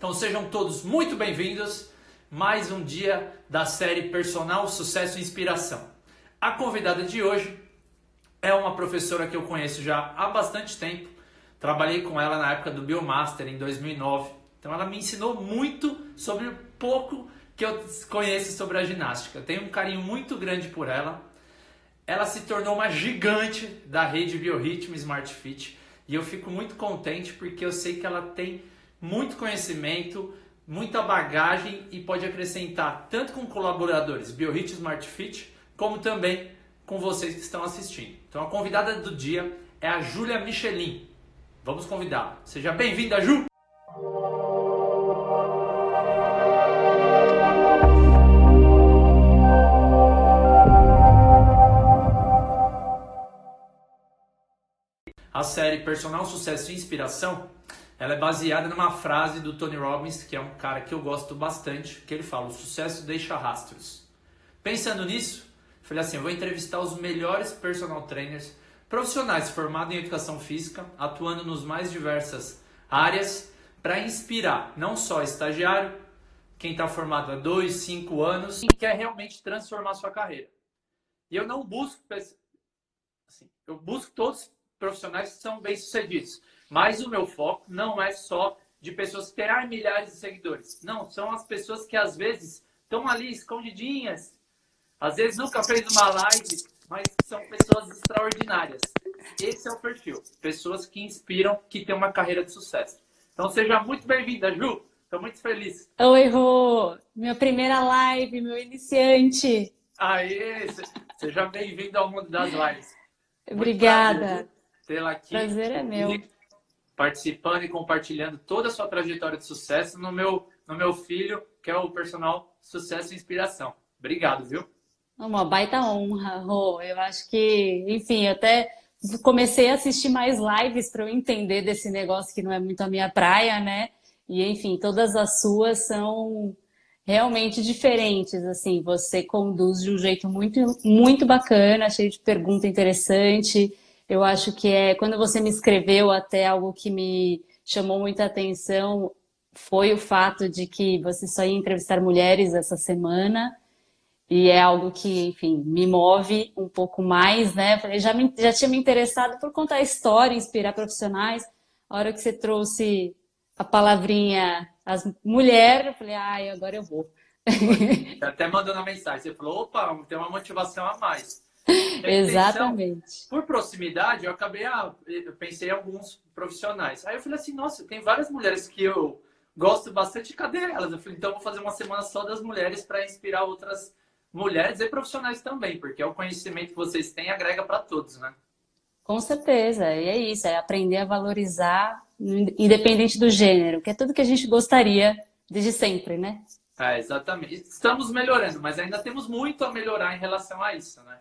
Então sejam todos muito bem-vindos. Mais um dia da série Personal Sucesso e Inspiração. A convidada de hoje é uma professora que eu conheço já há bastante tempo. Trabalhei com ela na época do Biomaster em 2009. Então ela me ensinou muito sobre o pouco que eu conheço sobre a ginástica. Tenho um carinho muito grande por ela. Ela se tornou uma gigante da rede Biorritmo Smart Fit e eu fico muito contente porque eu sei que ela tem muito conhecimento, muita bagagem e pode acrescentar tanto com colaboradores BioHit Smart Fit, como também com vocês que estão assistindo. Então a convidada do dia é a Júlia Michelin. Vamos convidá-la. Seja bem-vinda, Ju! A série Personal Sucesso e Inspiração ela é baseada numa frase do Tony Robbins, que é um cara que eu gosto bastante, que ele fala: "O sucesso deixa rastros". Pensando nisso, falei assim, eu vou entrevistar os melhores personal trainers profissionais formados em educação física, atuando nos mais diversas áreas, para inspirar não só estagiário, quem está formado há dois, cinco anos e quer realmente transformar sua carreira. E eu não busco, assim, eu busco todos profissionais que são bem sucedidos. Mas o meu foco não é só de pessoas que terão milhares de seguidores. Não, são as pessoas que às vezes estão ali escondidinhas. Às vezes nunca fez uma live, mas são pessoas extraordinárias. Esse é o perfil. Pessoas que inspiram, que têm uma carreira de sucesso. Então seja muito bem-vinda, Ju. Estou muito feliz. Oi, Rô. Minha primeira live, meu iniciante. Aê, seja bem-vindo ao mundo das lives. Obrigada. Tê-la aqui. Prazer é meu participando e compartilhando toda a sua trajetória de sucesso no meu, no meu filho, que é o personal Sucesso e Inspiração. Obrigado, viu? Uma baita honra, Rô. Eu acho que, enfim, até comecei a assistir mais lives para eu entender desse negócio que não é muito a minha praia, né? E, enfim, todas as suas são realmente diferentes, assim, você conduz de um jeito muito, muito bacana, cheio de pergunta interessante, eu acho que é quando você me escreveu até algo que me chamou muita atenção foi o fato de que você só ia entrevistar mulheres essa semana e é algo que, enfim, me move um pouco mais, né? Eu já, me, já tinha me interessado por contar história, inspirar profissionais. A hora que você trouxe a palavrinha as mulher, eu falei, ai, agora eu vou. Até mandando a mensagem, você falou, opa, tem uma motivação a mais. Exatamente. Por proximidade, eu acabei, ah, eu pensei em alguns profissionais. Aí eu falei assim, nossa, tem várias mulheres que eu gosto bastante, cadê elas? Eu falei, então vou fazer uma semana só das mulheres para inspirar outras mulheres e profissionais também, porque é o conhecimento que vocês têm agrega para todos, né? Com certeza, e é isso, é aprender a valorizar, independente do gênero, que é tudo que a gente gostaria desde sempre, né? É, exatamente. Estamos melhorando, mas ainda temos muito a melhorar em relação a isso, né?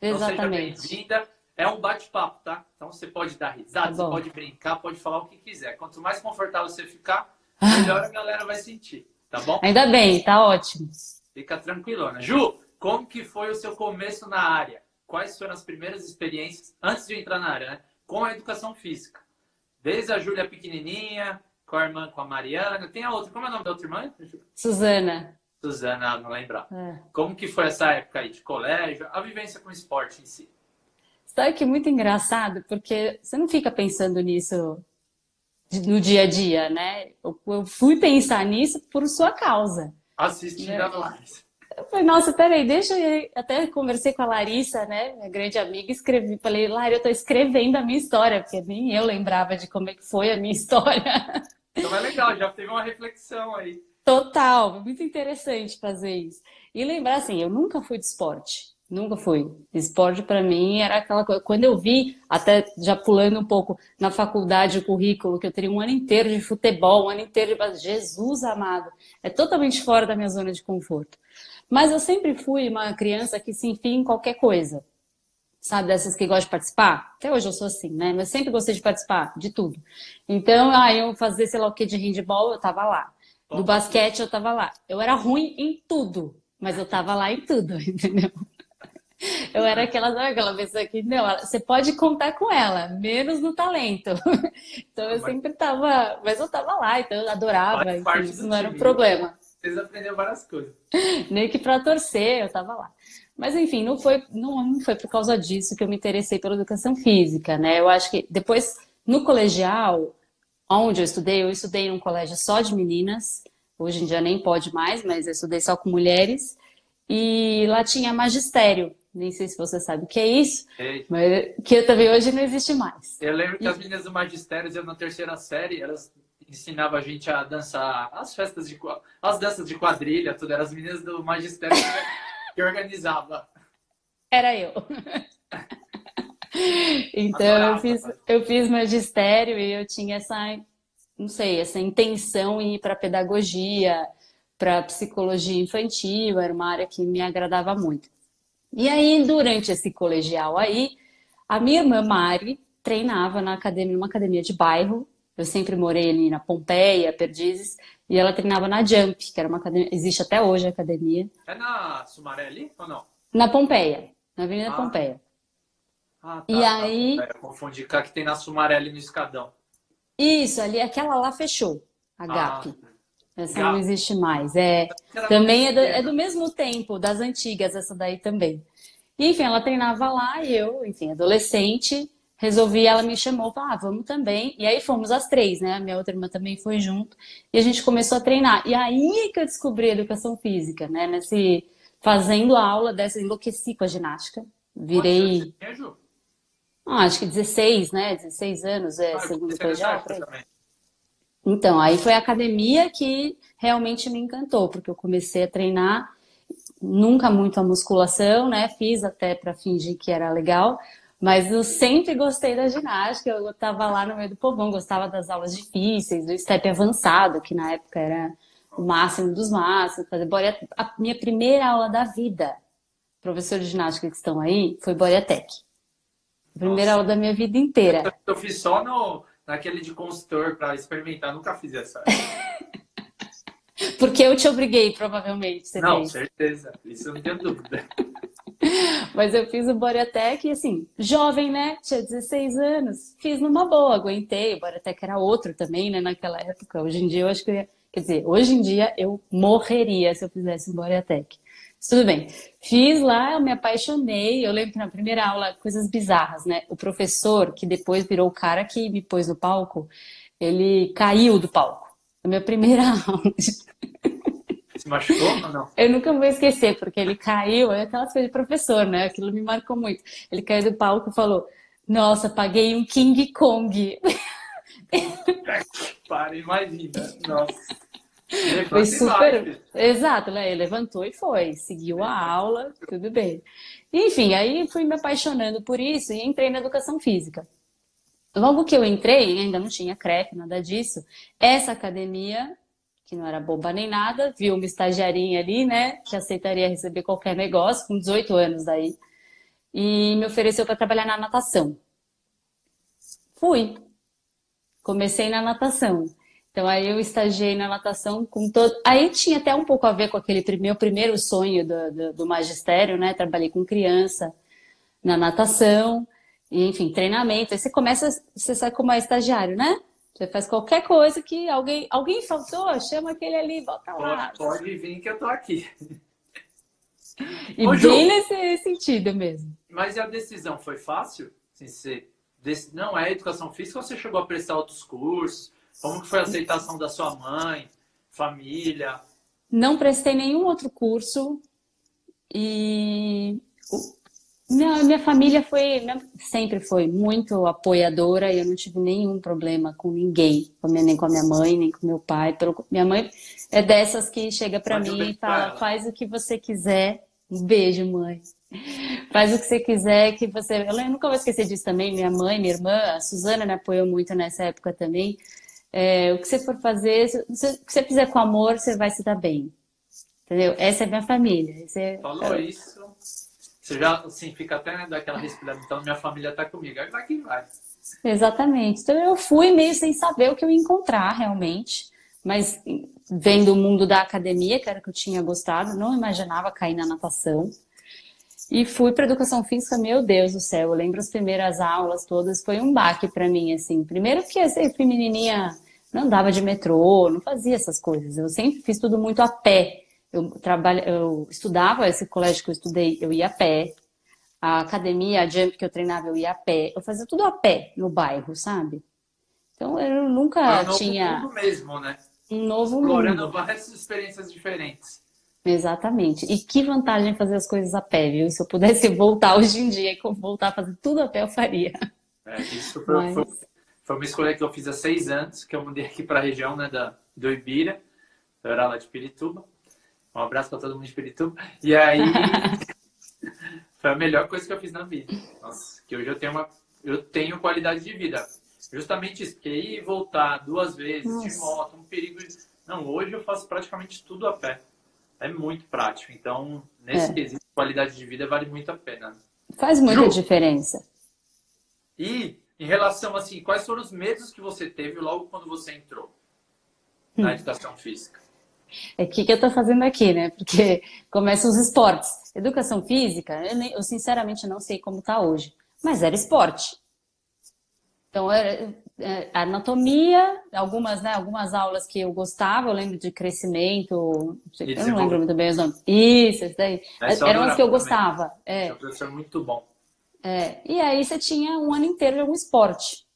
Exatamente. Então, seja bem-vinda. É um bate-papo, tá? Então você pode dar risada, tá você pode brincar, pode falar o que quiser. Quanto mais confortável você ficar, melhor a galera vai sentir, tá bom? Ainda bem, tá ótimo. Fica tranquilona. Ju, como que foi o seu começo na área? Quais foram as primeiras experiências, antes de entrar na área, né? Com a educação física. Desde a Júlia pequenininha, com a irmã, com a Mariana. Tem a outra, como é o nome da outra irmã? Suzana. Suzana, não lembrar. É. Como que foi essa época aí de colégio, a vivência com o esporte em si? Sabe que é muito engraçado, porque você não fica pensando nisso no dia a dia, né? Eu fui pensar nisso por sua causa. Assistindo né? a live. Eu falei, nossa, peraí, deixa eu... Até conversei com a Larissa, né? Minha grande amiga, escrevi. Falei, Lara, eu tô escrevendo a minha história, porque nem eu lembrava de como é que foi a minha história. Então é legal, já teve uma reflexão aí. Total, muito interessante fazer isso. E lembrar assim, eu nunca fui de esporte, nunca fui. Esporte para mim era aquela coisa. Quando eu vi, até já pulando um pouco na faculdade, o currículo, que eu teria um ano inteiro de futebol, um ano inteiro de. Jesus amado, é totalmente fora da minha zona de conforto. Mas eu sempre fui uma criança que se enfia em qualquer coisa. Sabe, dessas que gostam de participar? Até hoje eu sou assim, né? Mas sempre gostei de participar, de tudo. Então, ah, eu fazer, sei lá o que, de handball, eu tava lá. Do basquete eu tava lá. Eu era ruim em tudo, mas eu tava lá em tudo, entendeu? Eu era aquela, aquela pessoa que, não, você pode contar com ela, menos no talento. Então eu mas, sempre tava, mas eu tava lá, então eu adorava, enfim, isso não era um problema. Vocês aprenderam várias coisas. Nem que para torcer, eu tava lá. Mas enfim, não foi, não, não foi por causa disso que eu me interessei pela educação física, né? Eu acho que depois, no colegial, onde eu estudei, eu estudei num colégio só de meninas, hoje em dia nem pode mais, mas eu estudei só com mulheres, e lá tinha magistério nem sei se você sabe o que é isso, Ei. mas que também hoje não existe mais. Eu lembro que e... as meninas do magistério, eu na terceira série, elas ensinavam a gente a dançar as festas de as danças de quadrilha, tudo eram as meninas do magistério que organizava. Era eu. então eu fiz, eu fiz magistério e eu tinha essa, não sei, essa intenção em ir para pedagogia, para psicologia infantil, era uma área que me agradava muito. E aí, durante esse colegial aí, a minha irmã Mari treinava na academia, numa academia de bairro. Eu sempre morei ali na Pompeia, Perdizes, e ela treinava na Jump, que era uma academia, existe até hoje a academia. É na Sumaré ali ou não? Na Pompeia, na Avenida ah. Pompeia. Ah, tá, e tá, aí. Tá, confundi com a que tem na Sumaré ali no Escadão. Isso, ali, aquela lá fechou, a GAP. Ah. Essa não existe mais. É, também é do, é do, mesmo tempo, das antigas, essa daí também. E, enfim, ela treinava lá e eu, enfim, adolescente, resolvi, ela me chamou, falou, ah, vamos também. E aí fomos as três, né? A minha outra irmã também foi junto. E a gente começou a treinar. E aí que eu descobri a educação física, né? Nesse, fazendo a aula dessa, enlouqueci com a ginástica. Virei... Ah, acho que 16, né? 16 anos, é, ah, segundo colegial. Então, aí foi a academia que realmente me encantou, porque eu comecei a treinar nunca muito a musculação, né? Fiz até para fingir que era legal, mas eu sempre gostei da ginástica. Eu estava lá no meio do povão, gostava das aulas difíceis, do step avançado, que na época era o máximo dos máximos. Fazer A minha primeira aula da vida, professor de ginástica que estão aí, foi Boreatec. Primeira Nossa. aula da minha vida inteira. Eu fiz só no naquele de consultor para experimentar. Nunca fiz essa. Porque eu te obriguei, provavelmente. Você não, fez. certeza. Isso não tenho dúvida. Mas eu fiz o Boreatec e assim, jovem, né? Tinha 16 anos. Fiz numa boa, aguentei. O Boreatec era outro também, né? Naquela época. Hoje em dia eu acho que eu ia... Quer dizer, hoje em dia eu morreria se eu fizesse um Boreatec. Tudo bem. Fiz lá, eu me apaixonei. Eu lembro que na primeira aula, coisas bizarras, né? O professor, que depois virou o cara que me pôs no palco, ele caiu do palco. Na minha primeira aula. Se machucou ou não? Eu nunca vou esquecer, porque ele caiu, é aquelas coisas de professor, né? Aquilo me marcou muito. Ele caiu do palco e falou: Nossa, paguei um King Kong. Para, imagina. Nossa. Foi super. Exato, né? Ele levantou e foi, seguiu a aula, tudo bem. Enfim, aí fui me apaixonando por isso e entrei na educação física. Logo que eu entrei, ainda não tinha CREF, nada disso, essa academia, que não era boba nem nada, viu uma estagiarinha ali, né, que aceitaria receber qualquer negócio, com 18 anos daí, e me ofereceu para trabalhar na natação. Fui. Comecei na natação. Então aí eu estagiei na natação com todo. Aí tinha até um pouco a ver com aquele meu primeiro sonho do, do, do magistério, né? Trabalhei com criança na natação, e, enfim, treinamento. Aí você começa, você sai como é estagiário, né? Você faz qualquer coisa que alguém, alguém faltou, chama aquele ali, volta lá. Pode, pode vir que eu tô aqui. E Ô, bem Ju, nesse sentido mesmo. Mas a decisão foi fácil? Assim, você, não é educação física ou você chegou a prestar outros cursos? Como que foi a aceitação da sua mãe, família? Não prestei nenhum outro curso e minha, minha família foi sempre foi muito apoiadora e eu não tive nenhum problema com ninguém, nem com a minha mãe, nem com meu pai. Pelo, minha mãe é dessas que chega para mim e fala: faz o que você quiser. Um beijo, mãe. Faz o que você quiser, que você. Eu nunca vou esquecer disso também. Minha mãe, minha irmã, a Suzana me apoiou muito nessa época também. É, o que você for fazer, se, o que você fizer com amor, você vai se dar bem. Entendeu? Essa é minha família. Você, Falou é... isso, você já assim, fica até daquela respirada. Então, minha família está comigo. Aí vai que vai. Exatamente. Então, eu fui meio sem saber o que eu ia encontrar realmente. Mas vendo o mundo da academia, que era o que eu tinha gostado, não imaginava cair na natação. E fui para educação física, meu Deus do céu, eu lembro as primeiras aulas todas, foi um baque para mim, assim. Primeiro porque eu fui menininha, não andava de metrô, não fazia essas coisas. Eu sempre fiz tudo muito a pé. Eu, trabalha, eu estudava, esse colégio que eu estudei, eu ia a pé. A academia, a jump que eu treinava, eu ia a pé. Eu fazia tudo a pé no bairro, sabe? Então eu nunca é um novo tinha. Mundo mesmo, né? Um novo Explorando mundo. várias experiências diferentes. Exatamente. E que vantagem fazer as coisas a pé, viu? Se eu pudesse voltar hoje em dia e voltar a fazer tudo a pé, eu faria. É, isso foi, Mas- foi, foi uma escolha que eu fiz há seis anos, que eu mudei aqui para a região né, da, do Ibira. Eu era lá de Pirituba. Um abraço para todo mundo de Pirituba. E aí, foi a melhor coisa que eu fiz na vida. Nossa, que hoje eu tenho, uma, eu tenho qualidade de vida. Justamente isso, porque ir e voltar duas vezes de Nossa. moto, um perigo. Não, hoje eu faço praticamente tudo a pé. É muito prático. Então, nesse É. quesito, qualidade de vida vale muito a pena. Faz muita Ju. diferença. E em relação assim, quais foram os medos que você teve logo quando você entrou na educação física? É o que, que eu tô fazendo aqui, né? Porque começam os esportes. Educação física, eu, nem- eu sinceramente não sei como tá hoje, mas era esporte. Então, era é, anatomia, algumas, né, algumas aulas que eu gostava, eu lembro de crescimento, eu não lembro muito bem os nomes. Isso, isso daí. Essa eu Eram as que eu também. gostava. É. É um professor muito bom. É, e aí você tinha um ano inteiro de algum esporte.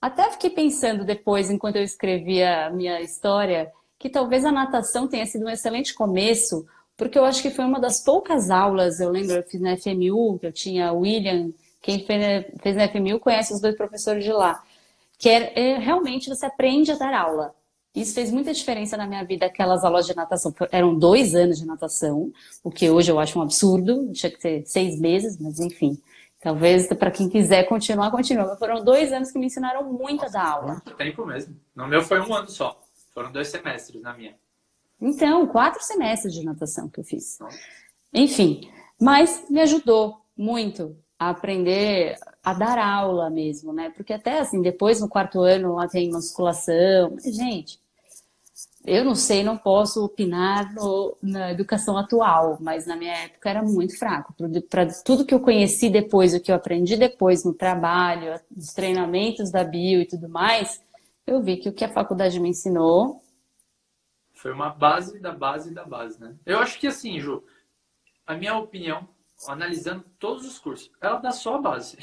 Até fiquei pensando depois, enquanto eu escrevia a minha história, que talvez a natação tenha sido um excelente começo, porque eu acho que foi uma das poucas aulas, eu lembro, eu fiz na FMU, que eu tinha William, quem fez na FMU conhece os dois professores de lá, que é, é, realmente você aprende a dar aula. Isso fez muita diferença na minha vida, aquelas aulas de natação. Eram dois anos de natação, o que hoje eu acho um absurdo, tinha que ter seis meses, mas enfim. Talvez para quem quiser continuar, continue. Mas foram dois anos que me ensinaram muito a dar aula. Muito tempo mesmo. No meu foi um ano só. Foram dois semestres na minha. Então, quatro semestres de natação que eu fiz. Enfim, mas me ajudou muito a aprender a dar aula mesmo, né? Porque até assim, depois no quarto ano lá tem musculação. Gente, eu não sei, não posso opinar no- na educação atual, mas na minha época era muito fraco. Para tudo que eu conheci depois, o que eu aprendi depois no trabalho, os treinamentos da bio e tudo mais, eu vi que o que a faculdade me ensinou Foi uma base da base da base, né? Eu acho que assim, Ju, a minha opinião, analisando todos os cursos, ela dá só a base.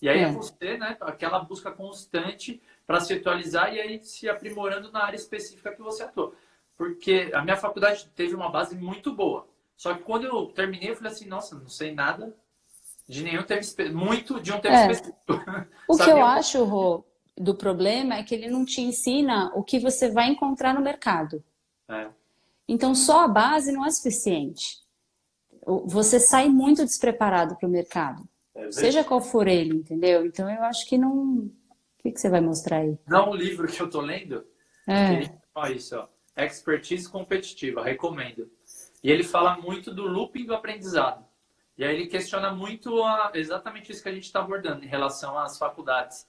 E aí é, É. você, né, aquela busca constante para se atualizar e aí se aprimorando na área específica que você atua. Porque a minha faculdade teve uma base muito boa. Só que quando eu terminei, eu falei assim, nossa, não sei nada de nenhum tema muito de um tema É. específico. O que eu acho, Rô, do problema é que ele não te ensina o que você vai encontrar no mercado. É. Então, só a base não é suficiente. Você sai muito despreparado para o mercado, É, seja qual for ele, entendeu? Então, eu acho que não. O que que você vai mostrar aí? Não o livro que eu tô lendo, É, fala isso, ó. Expertise competitiva, recomendo. E ele fala muito do looping do aprendizado. E aí ele questiona muito a- exatamente isso que a gente está abordando em relação às faculdades.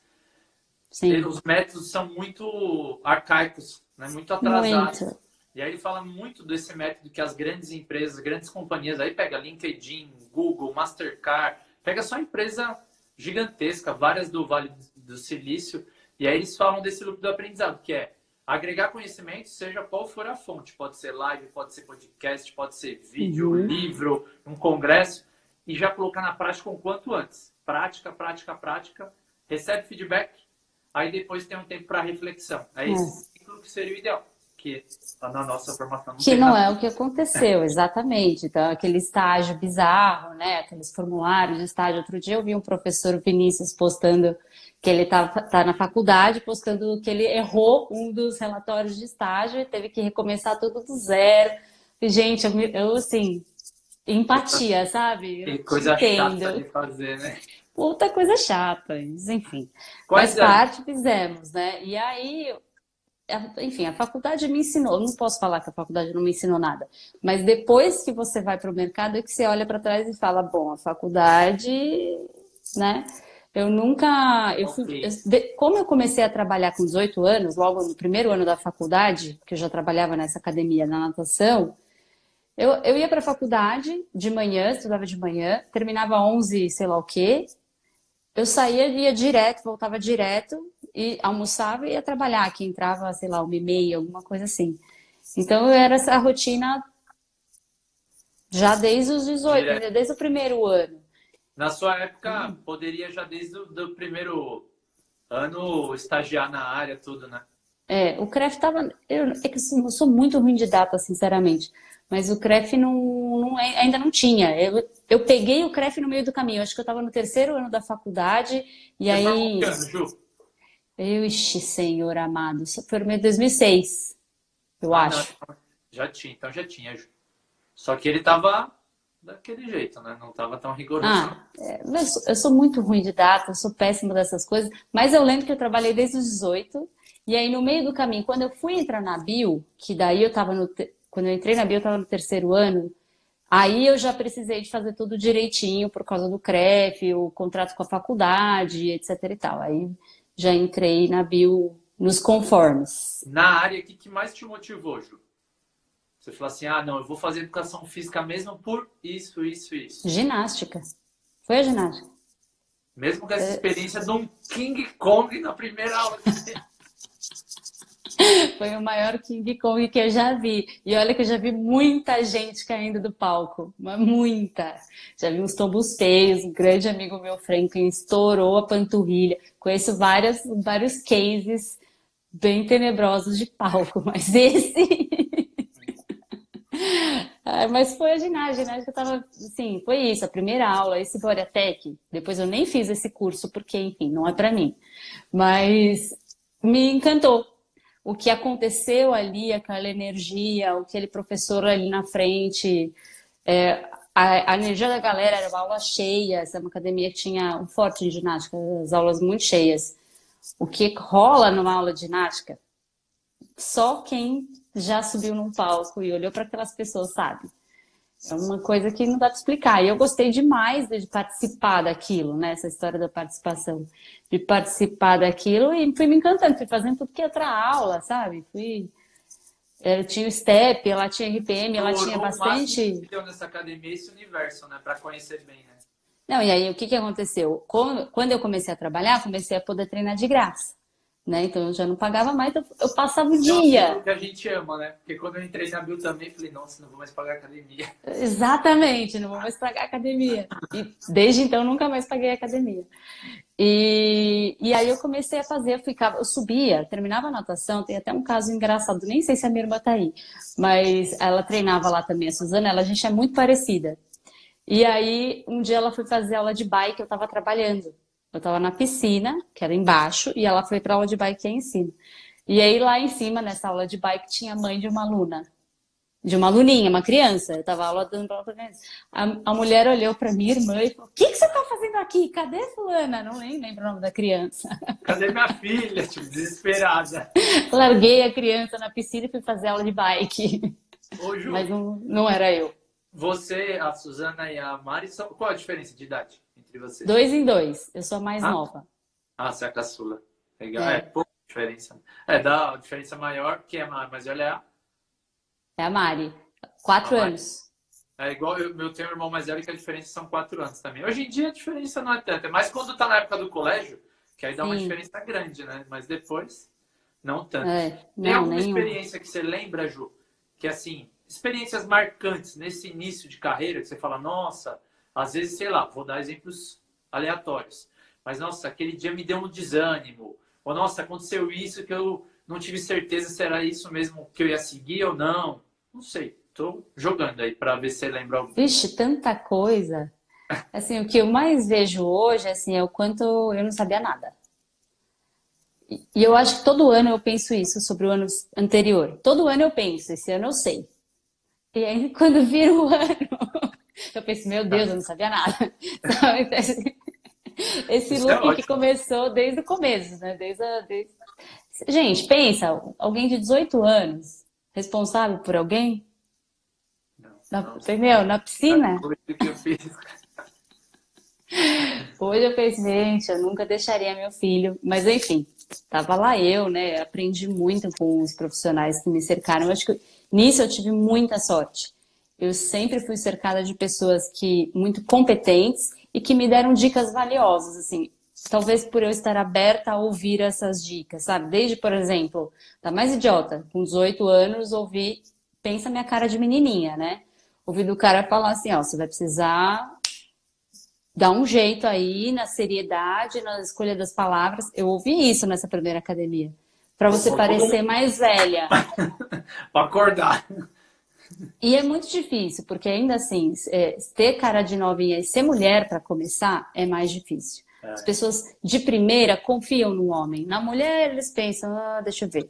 sim. Os métodos são muito arcaicos, né? muito atrasados. Muito. E aí ele fala muito desse método que as grandes empresas, grandes companhias, aí pega LinkedIn, Google, Mastercard, pega só empresa gigantesca, várias do Vale do Silício, e aí eles falam desse loop do aprendizado, que é agregar conhecimento, seja qual for a fonte, pode ser live, pode ser podcast, pode ser vídeo, Uhum. livro, um congresso, e já colocar na prática o quanto antes. Prática, prática, prática, recebe feedback, aí depois tem um tempo para reflexão. É esse ciclo que seria o ideal, que tá na nossa formação não Que não nada. é o que aconteceu, exatamente. Então, aquele estágio bizarro, né? Aqueles formulários de estágio. Outro dia eu vi um professor Vinícius postando que ele tá, tá na faculdade, postando que ele errou um dos relatórios de estágio e teve que recomeçar tudo do zero. E, gente, eu, eu, assim, empatia, sabe? Que Eu coisa entendo. chata de fazer, né? Puta coisa chata, mas enfim. Quais Faz parte, fizemos, né? E aí, enfim, a faculdade me ensinou. Eu não posso falar que a faculdade não me ensinou nada, mas depois que você vai para o mercado é que você olha para trás e fala: bom, a faculdade, né? Eu nunca. Eu fui, eu- como eu comecei a trabalhar com 18 anos, logo no primeiro ano da faculdade, que eu já trabalhava nessa academia na natação, Eu, eu ia para a faculdade de manhã, estudava de manhã, terminava 11, sei lá o quê. Eu saía, ia direto, voltava direto e almoçava e ia trabalhar, que entrava, sei lá, uma e meia, alguma coisa assim. Então, era essa rotina já desde os 18, direto. desde o primeiro ano. Na sua época, hum. poderia já desde o do primeiro ano estagiar na área, tudo, né? É, o CREF tava. Eu, é eu sou muito ruim de data, sinceramente. Mas o CREF não, não, é, ainda não tinha. Eu, eu peguei o CREF no meio do caminho. Acho que eu estava no terceiro ano da faculdade. E Você aí. Ano, Ju? Ixi, senhor amado. Isso foi no 2006, eu ah, acho. Não, já tinha, então já tinha. Só que ele estava daquele jeito, né? Não estava tão rigoroso. Ah, é, eu, sou, eu sou muito ruim de data, eu sou péssima dessas coisas. Mas eu lembro que eu trabalhei desde os 18. E aí, no meio do caminho, quando eu fui entrar na Bio, que daí eu estava no. Quando eu entrei na Bio, eu estava no terceiro ano. Aí eu já precisei de fazer tudo direitinho por causa do CREF, o contrato com a faculdade, etc e tal. Aí já entrei na Bio nos conformes. Na área, o que, que mais te motivou, Ju? Você falou assim, ah, não, eu vou fazer educação física mesmo por isso, isso, isso. Ginástica. Foi a ginástica. Mesmo com essa é... experiência de um King Kong na primeira aula. Foi o maior King Kong que eu já vi. E olha que eu já vi muita gente caindo do palco. Mas muita. Já vi uns tombos feios. Um grande amigo meu, Franklin, estourou a panturrilha. Conheço várias, vários cases bem tenebrosos de palco. Mas esse... mas foi a ginástica, a ginástica tava, assim, foi isso, a primeira aula, esse Boreatec, depois eu nem fiz esse curso, porque, enfim, não é para mim. Mas me encantou, o que aconteceu ali, aquela energia, aquele professor ali na frente, é, a, a, energia da galera era uma aula cheia, essa academia que tinha um forte em ginástica, as aulas muito cheias. O que rola numa aula de ginástica, só quem já subiu num palco e olhou para aquelas pessoas sabe. É uma coisa que não dá para explicar. E eu gostei demais de participar daquilo, né? Essa história da participação. De participar daquilo e fui me encantando, fui fazendo tudo que outra aula, sabe? Fui. Eu tinha o STEP, ela tinha RPM, ela tinha bastante. Deu nessa academia esse universo, né? Para conhecer bem, né? Não, e aí o que, que aconteceu? Quando eu comecei a trabalhar, comecei a poder treinar de graça né? Então eu já não pagava mais, então eu passava o dia. É o que a gente ama, né? Porque quando eu entrei na Bill também, falei, nossa, não vou mais pagar academia. Exatamente, não vou mais pagar academia. E desde então nunca mais paguei academia. E, e aí eu comecei a fazer, eu ficava, eu subia, terminava a natação, tem até um caso engraçado, nem sei se a minha irmã tá aí, mas ela treinava lá também, a Suzana, ela, a gente é muito parecida. E aí, um dia ela foi fazer aula de bike, eu tava trabalhando. Eu tava na piscina, que era embaixo, e ela foi pra aula de bike aí em cima. E aí lá em cima, nessa aula de bike, tinha a mãe de uma aluna. De uma aluninha, uma criança. Eu tava aula dando pra outra criança. A, a mulher olhou pra minha irmã e falou: O que, que você tá fazendo aqui? Cadê fulana? Não nem lembro o nome da criança. Cadê minha filha? Tipo, desesperada. Larguei a criança na piscina e fui fazer aula de bike. Ô, Ju, Mas não, não era eu. Você, a Suzana e a Mari, são... qual a diferença de idade? Entre vocês? Dois em dois. Eu sou a mais ah. nova. Ah, você é a caçula. Legal. É, é pouca diferença. É, dá diferença maior que é a Mari, mas olha é a... É a Mari. Quatro a anos. Mari. É igual eu, meu tenho um irmão mais velho que a diferença são quatro anos também. Hoje em dia a diferença não é tanta. É mais quando tá na época do colégio, que aí dá Sim. uma diferença grande, né? Mas depois, não tanto. É, não, Tem alguma nenhum. experiência que você lembra, Ju? Que assim, experiências marcantes nesse início de carreira, que você fala, nossa, às vezes, sei lá, vou dar exemplos aleatórios. Mas, nossa, aquele dia me deu um desânimo. Ou, nossa, aconteceu isso que eu não tive certeza se era isso mesmo que eu ia seguir ou não. Não sei. Tô jogando aí para ver se lembra algum. Vixe, tanta coisa. Assim, o que eu mais vejo hoje, assim, é o quanto eu não sabia nada. E eu acho que todo ano eu penso isso sobre o ano anterior. Todo ano eu penso, esse ano eu sei. E aí, quando vira o ano, eu pensei, meu Deus, eu não sabia nada. Esse Isso loop é que começou desde o começo, né? Desde, a, desde... Gente, pensa, alguém de 18 anos, responsável por alguém? Não, Na, não, entendeu? Na piscina? Hoje eu pensei, gente, eu nunca deixaria meu filho. Mas enfim, tava lá eu, né? Aprendi muito com os profissionais que me cercaram. Eu acho que nisso eu tive muita sorte eu sempre fui cercada de pessoas que muito competentes e que me deram dicas valiosas, assim. Talvez por eu estar aberta a ouvir essas dicas, sabe? Desde, por exemplo, da mais idiota, com 18 anos, ouvi, pensa minha cara de menininha, né? Ouvi do cara falar assim, ó, você vai precisar dar um jeito aí na seriedade, na escolha das palavras. Eu ouvi isso nessa primeira academia. Para você parecer mais velha. para acordar. E é muito difícil, porque ainda assim, é, ter cara de novinha e ser mulher para começar é mais difícil. É. As pessoas de primeira confiam no homem. Na mulher, eles pensam, ah, deixa eu ver.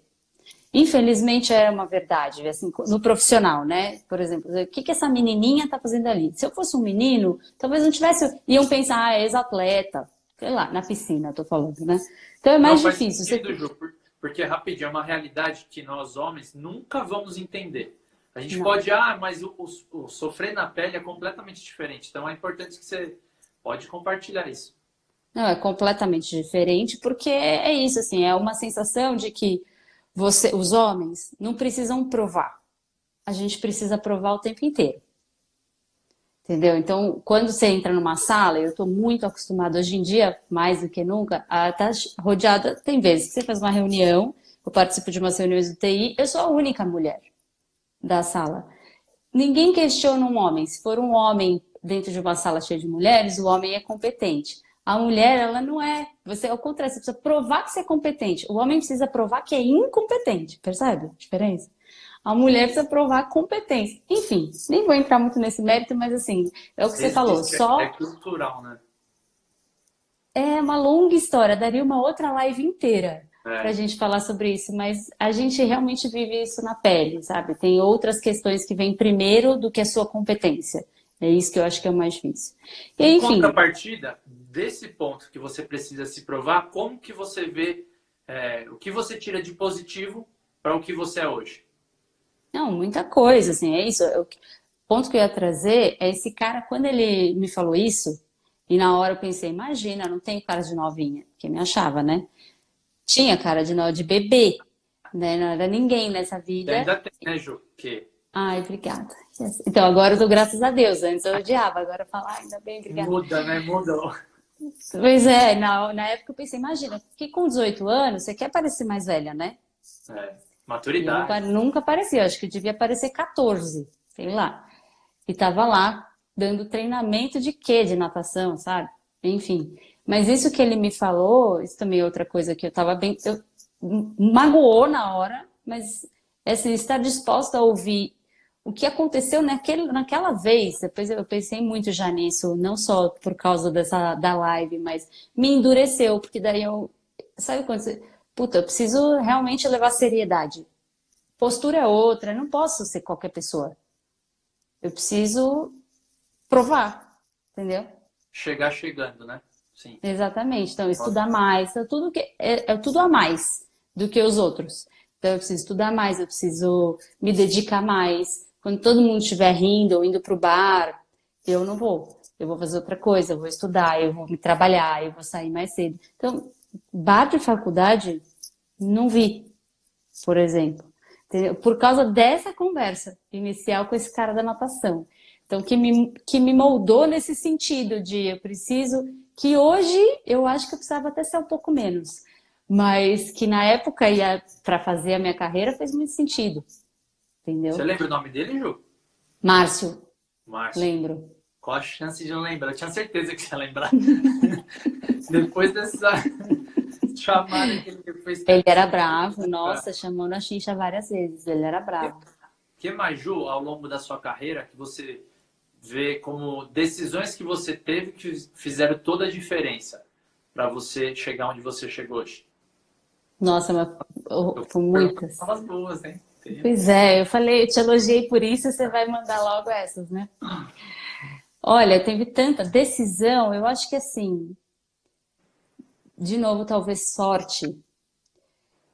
Infelizmente é uma verdade, assim, no profissional, né? Por exemplo, o que, que essa menininha tá fazendo ali? Se eu fosse um menino, talvez não tivesse. Iam pensar, ah, é ex-atleta, sei lá, na piscina, tô falando, né? Então é mais não, difícil. Sentido. Ju, porque rapidinho, é uma realidade que nós homens nunca vamos entender. A gente não. pode, ah, mas o, o, o, sofrer na pele é completamente diferente. Então é importante que você pode compartilhar isso. Não, é completamente diferente, porque é isso, assim, é uma sensação de que você, os homens não precisam provar. A gente precisa provar o tempo inteiro. Entendeu? Então, quando você entra numa sala, eu estou muito acostumada hoje em dia, mais do que nunca, a estar tá rodeada. Tem vezes que você faz uma reunião, eu participo de umas reuniões do TI, eu sou a única mulher da sala. Ninguém questiona um homem. Se for um homem dentro de uma sala cheia de mulheres, o homem é competente. A mulher, ela não é. Você, ao contrário, você precisa provar que você é competente. O homem precisa provar que é incompetente. Percebe a diferença? A mulher precisa provar competência. Enfim, nem vou entrar muito nesse mérito, mas assim, é o que você falou. Só... É cultural, né? É uma longa história, daria uma outra live inteira é. para a gente falar sobre isso, mas a gente realmente vive isso na pele, sabe? Tem outras questões que vêm primeiro do que a sua competência. É isso que eu acho que é o mais difícil. E, enfim. Em contrapartida, desse ponto que você precisa se provar, como que você vê é, o que você tira de positivo para o que você é hoje? Não, muita coisa, assim, é isso. o ponto que eu ia trazer é esse cara, quando ele me falou isso, e na hora eu pensei, imagina, não tem cara de novinha, que me achava, né? Tinha cara de, de bebê, né? Não era ninguém nessa vida. ainda tem, né, Ju? Que... Ai, obrigada. Então, agora eu dou graças a Deus. Antes eu odiava, agora falar, ainda bem, obrigada. Muda, né? Mudou. Pois é, na, na época eu pensei, imagina, que com 18 anos você quer parecer mais velha, né? É, maturidade. Eu nunca parecia, acho que devia parecer 14, sei lá. E tava lá dando treinamento de quê? De natação, sabe? Enfim. Mas isso que ele me falou, isso também é outra coisa que eu tava bem. Eu, magoou na hora, mas assim, estar disposta a ouvir o que aconteceu naquele, naquela vez, depois eu pensei muito já nisso, não só por causa dessa da live, mas me endureceu, porque daí eu. Sabe quando você. Puta, eu preciso realmente levar seriedade. Postura é outra, eu não posso ser qualquer pessoa. Eu preciso provar, entendeu? Chegar chegando, né? Sim. Exatamente. Então, estudar mais, é tudo, que, é, é tudo a mais do que os outros. Então, eu preciso estudar mais, eu preciso me dedicar mais, quando todo mundo estiver rindo ou indo para o bar, eu não vou. Eu vou fazer outra coisa, eu vou estudar, eu vou me trabalhar, eu vou sair mais cedo. Então, bar de faculdade, não vi, por exemplo. Entendeu? Por causa dessa conversa inicial com esse cara da natação. Então, que me, que me moldou nesse sentido de eu preciso. Que hoje eu acho que eu precisava até ser um pouco menos. Mas que na época, para fazer a minha carreira, fez muito sentido. Entendeu? Você lembra o nome dele, Ju? Márcio. Márcio. Lembro. Qual a chance de não lembrar? Eu tinha certeza que você ia lembrar. Depois dessa chamada que ele fez. Ele era bravo, nossa, chamou na xincha várias vezes. Ele era bravo. que mais, Ju, ao longo da sua carreira, que você vê como decisões que você teve que fizeram toda a diferença para você chegar onde você chegou hoje? Nossa, mas foi muitas. São as boas, hein? Pois é, eu falei, eu te elogiei por isso, você vai mandar logo essas, né? Olha, teve tanta decisão, eu acho que assim, de novo, talvez sorte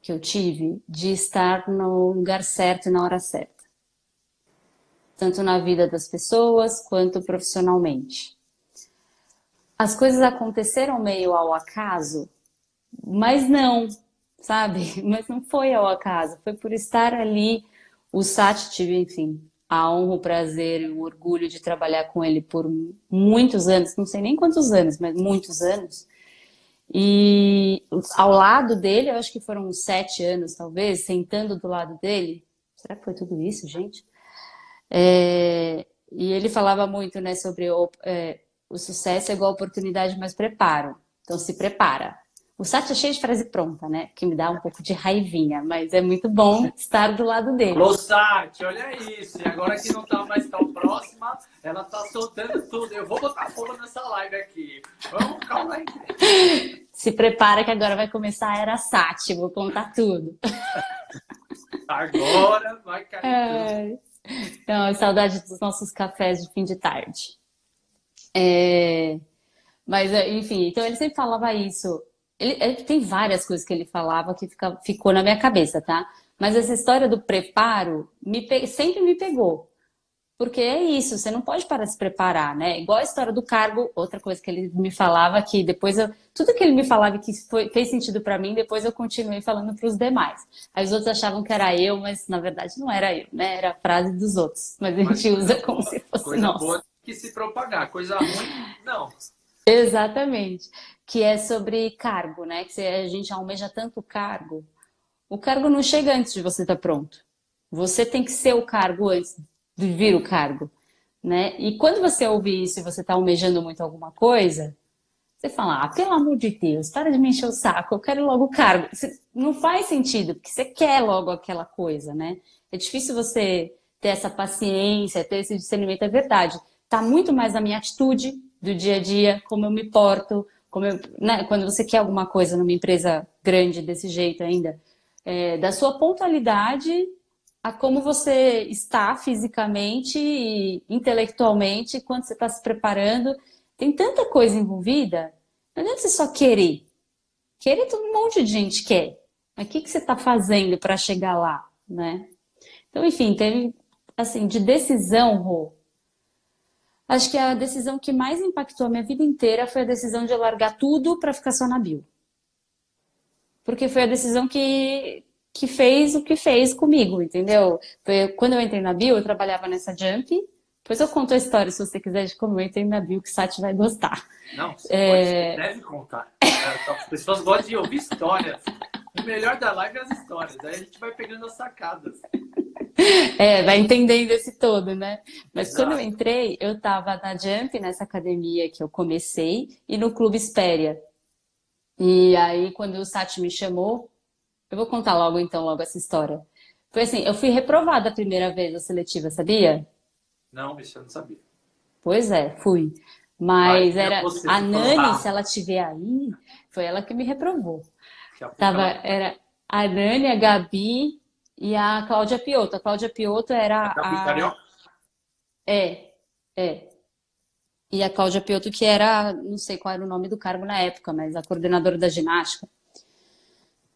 que eu tive de estar no lugar certo e na hora certa. Tanto na vida das pessoas quanto profissionalmente. As coisas aconteceram meio ao acaso, mas não, sabe? Mas não foi ao acaso, foi por estar ali. O SAT, enfim, a honra, o prazer o orgulho de trabalhar com ele por muitos anos, não sei nem quantos anos, mas muitos anos. E ao lado dele, eu acho que foram uns sete anos, talvez, sentando do lado dele. Será que foi tudo isso, gente? É, e ele falava muito, né, sobre o, é, o sucesso é igual oportunidade, mas preparo. Então se prepara. O site é cheio de frase pronta, né? Que me dá um pouco de raivinha, mas é muito bom estar do lado dele. Alô, Sati, olha isso. E agora que não tá mais tão próxima, ela tá soltando tudo. Eu vou botar fogo nessa live aqui. Vamos, calma aí. Se prepara que agora vai começar a era Sati, vou contar tudo. Agora vai cair é... tudo. Então, saudade dos nossos cafés de fim de tarde. É... Mas, enfim, então ele sempre falava isso ele, ele, tem várias coisas que ele falava que fica, ficou na minha cabeça, tá? Mas essa história do preparo me sempre me pegou. Porque é isso, você não pode parar de se preparar, né? Igual a história do cargo, outra coisa que ele me falava que depois eu. Tudo que ele me falava que foi, fez sentido para mim, depois eu continuei falando para os demais. Aí os outros achavam que era eu, mas na verdade não era eu, né? Era a frase dos outros. Mas a gente mas usa como se fosse coisa nossa. boa que se propagar, coisa ruim, não. Exatamente que é sobre cargo, né? Que a gente almeja tanto cargo. O cargo não chega antes de você estar tá pronto. Você tem que ser o cargo antes vir o cargo, né? E quando você ouve isso e você está almejando muito alguma coisa, você fala, ah, pelo amor de Deus, para de me encher o saco, eu quero logo o cargo. não faz sentido, porque você quer logo aquela coisa, né? É difícil você ter essa paciência, ter esse discernimento, é verdade. Está muito mais na minha atitude do dia a dia, como eu me porto, eu, né, quando você quer alguma coisa numa empresa grande desse jeito ainda, é, da sua pontualidade a como você está fisicamente e intelectualmente, quando você está se preparando. Tem tanta coisa envolvida, não adianta você só querer. Querer todo um monte de gente quer. Mas o que, que você está fazendo para chegar lá, né? Então, enfim, teve, assim, de decisão, Rô, Acho que a decisão que mais impactou a minha vida inteira foi a decisão de largar tudo para ficar só na bio. Porque foi a decisão que, que fez o que fez comigo, entendeu? Quando eu entrei na bio, eu trabalhava nessa Jump. Depois eu conto a história, se você quiser, de como eu entrei na bio, que o Sati vai gostar. Não, você é... pode, deve contar. As pessoas gostam de ouvir histórias. O melhor da live é as histórias. Aí a gente vai pegando as sacadas. É, vai entendendo esse todo, né? Mas Exato. quando eu entrei, eu estava na Jump, nessa academia que eu comecei, e no Clube Espéria. E aí, quando o Sati me chamou, eu vou contar logo então, logo essa história. Foi assim, eu fui reprovada a primeira vez na seletiva, sabia? Não, isso eu não sabia. Pois é, fui. Mas era a Nani, se ela tiver aí, foi ela que me reprovou. Tava, era a Nani, a Gabi e a Cláudia Piotto. A Cláudia Piotto era a... É, é. E a Cláudia Piotto, que era, não sei qual era o nome do cargo na época, mas a coordenadora da ginástica.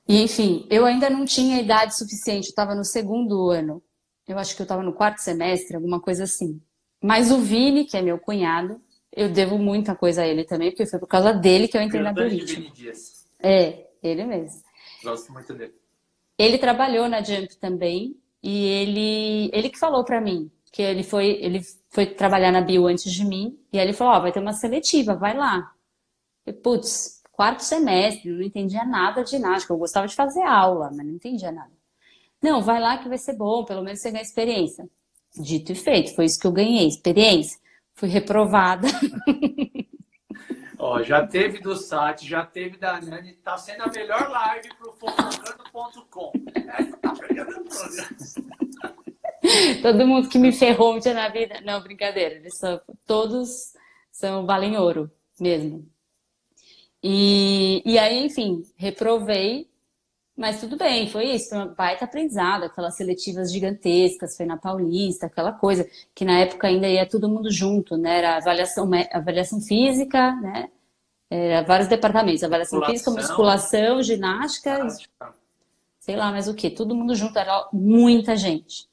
E, enfim, eu ainda não tinha idade suficiente, eu estava no segundo ano. Eu acho que eu estava no quarto semestre, alguma coisa assim. Mas o Vini, que é meu cunhado, eu devo muita coisa a ele também, porque foi por causa dele que eu entrei na Vini Dias. É, ele mesmo. Gosto muito dele. Ele trabalhou na Jump também e ele, ele que falou para mim que ele foi, ele foi trabalhar na Bio antes de mim e aí ele falou, ó, oh, vai ter uma seletiva, vai lá. E, putz, quarto semestre, não entendia nada de ginástica, eu gostava de fazer aula, mas não entendia nada. Não, vai lá que vai ser bom, pelo menos você ganha experiência. Dito e feito, foi isso que eu ganhei, experiência. Fui reprovada. Ó, já teve do site, já teve da Nani, tá sendo a melhor live pro fofocando.com. Todo mundo que me ferrou um dia na vida. Não, brincadeira. Eles são, todos são valem ouro mesmo. E, e aí, enfim, reprovei, mas tudo bem, foi isso, foi uma baita aprendizado, aquelas seletivas gigantescas, foi na Paulista, aquela coisa, que na época ainda ia todo mundo junto, né? Era avaliação, avaliação física, né? Era vários departamentos, avaliação física, musculação, ginástica, ginástica, sei lá mais o que, todo mundo junto, era muita gente.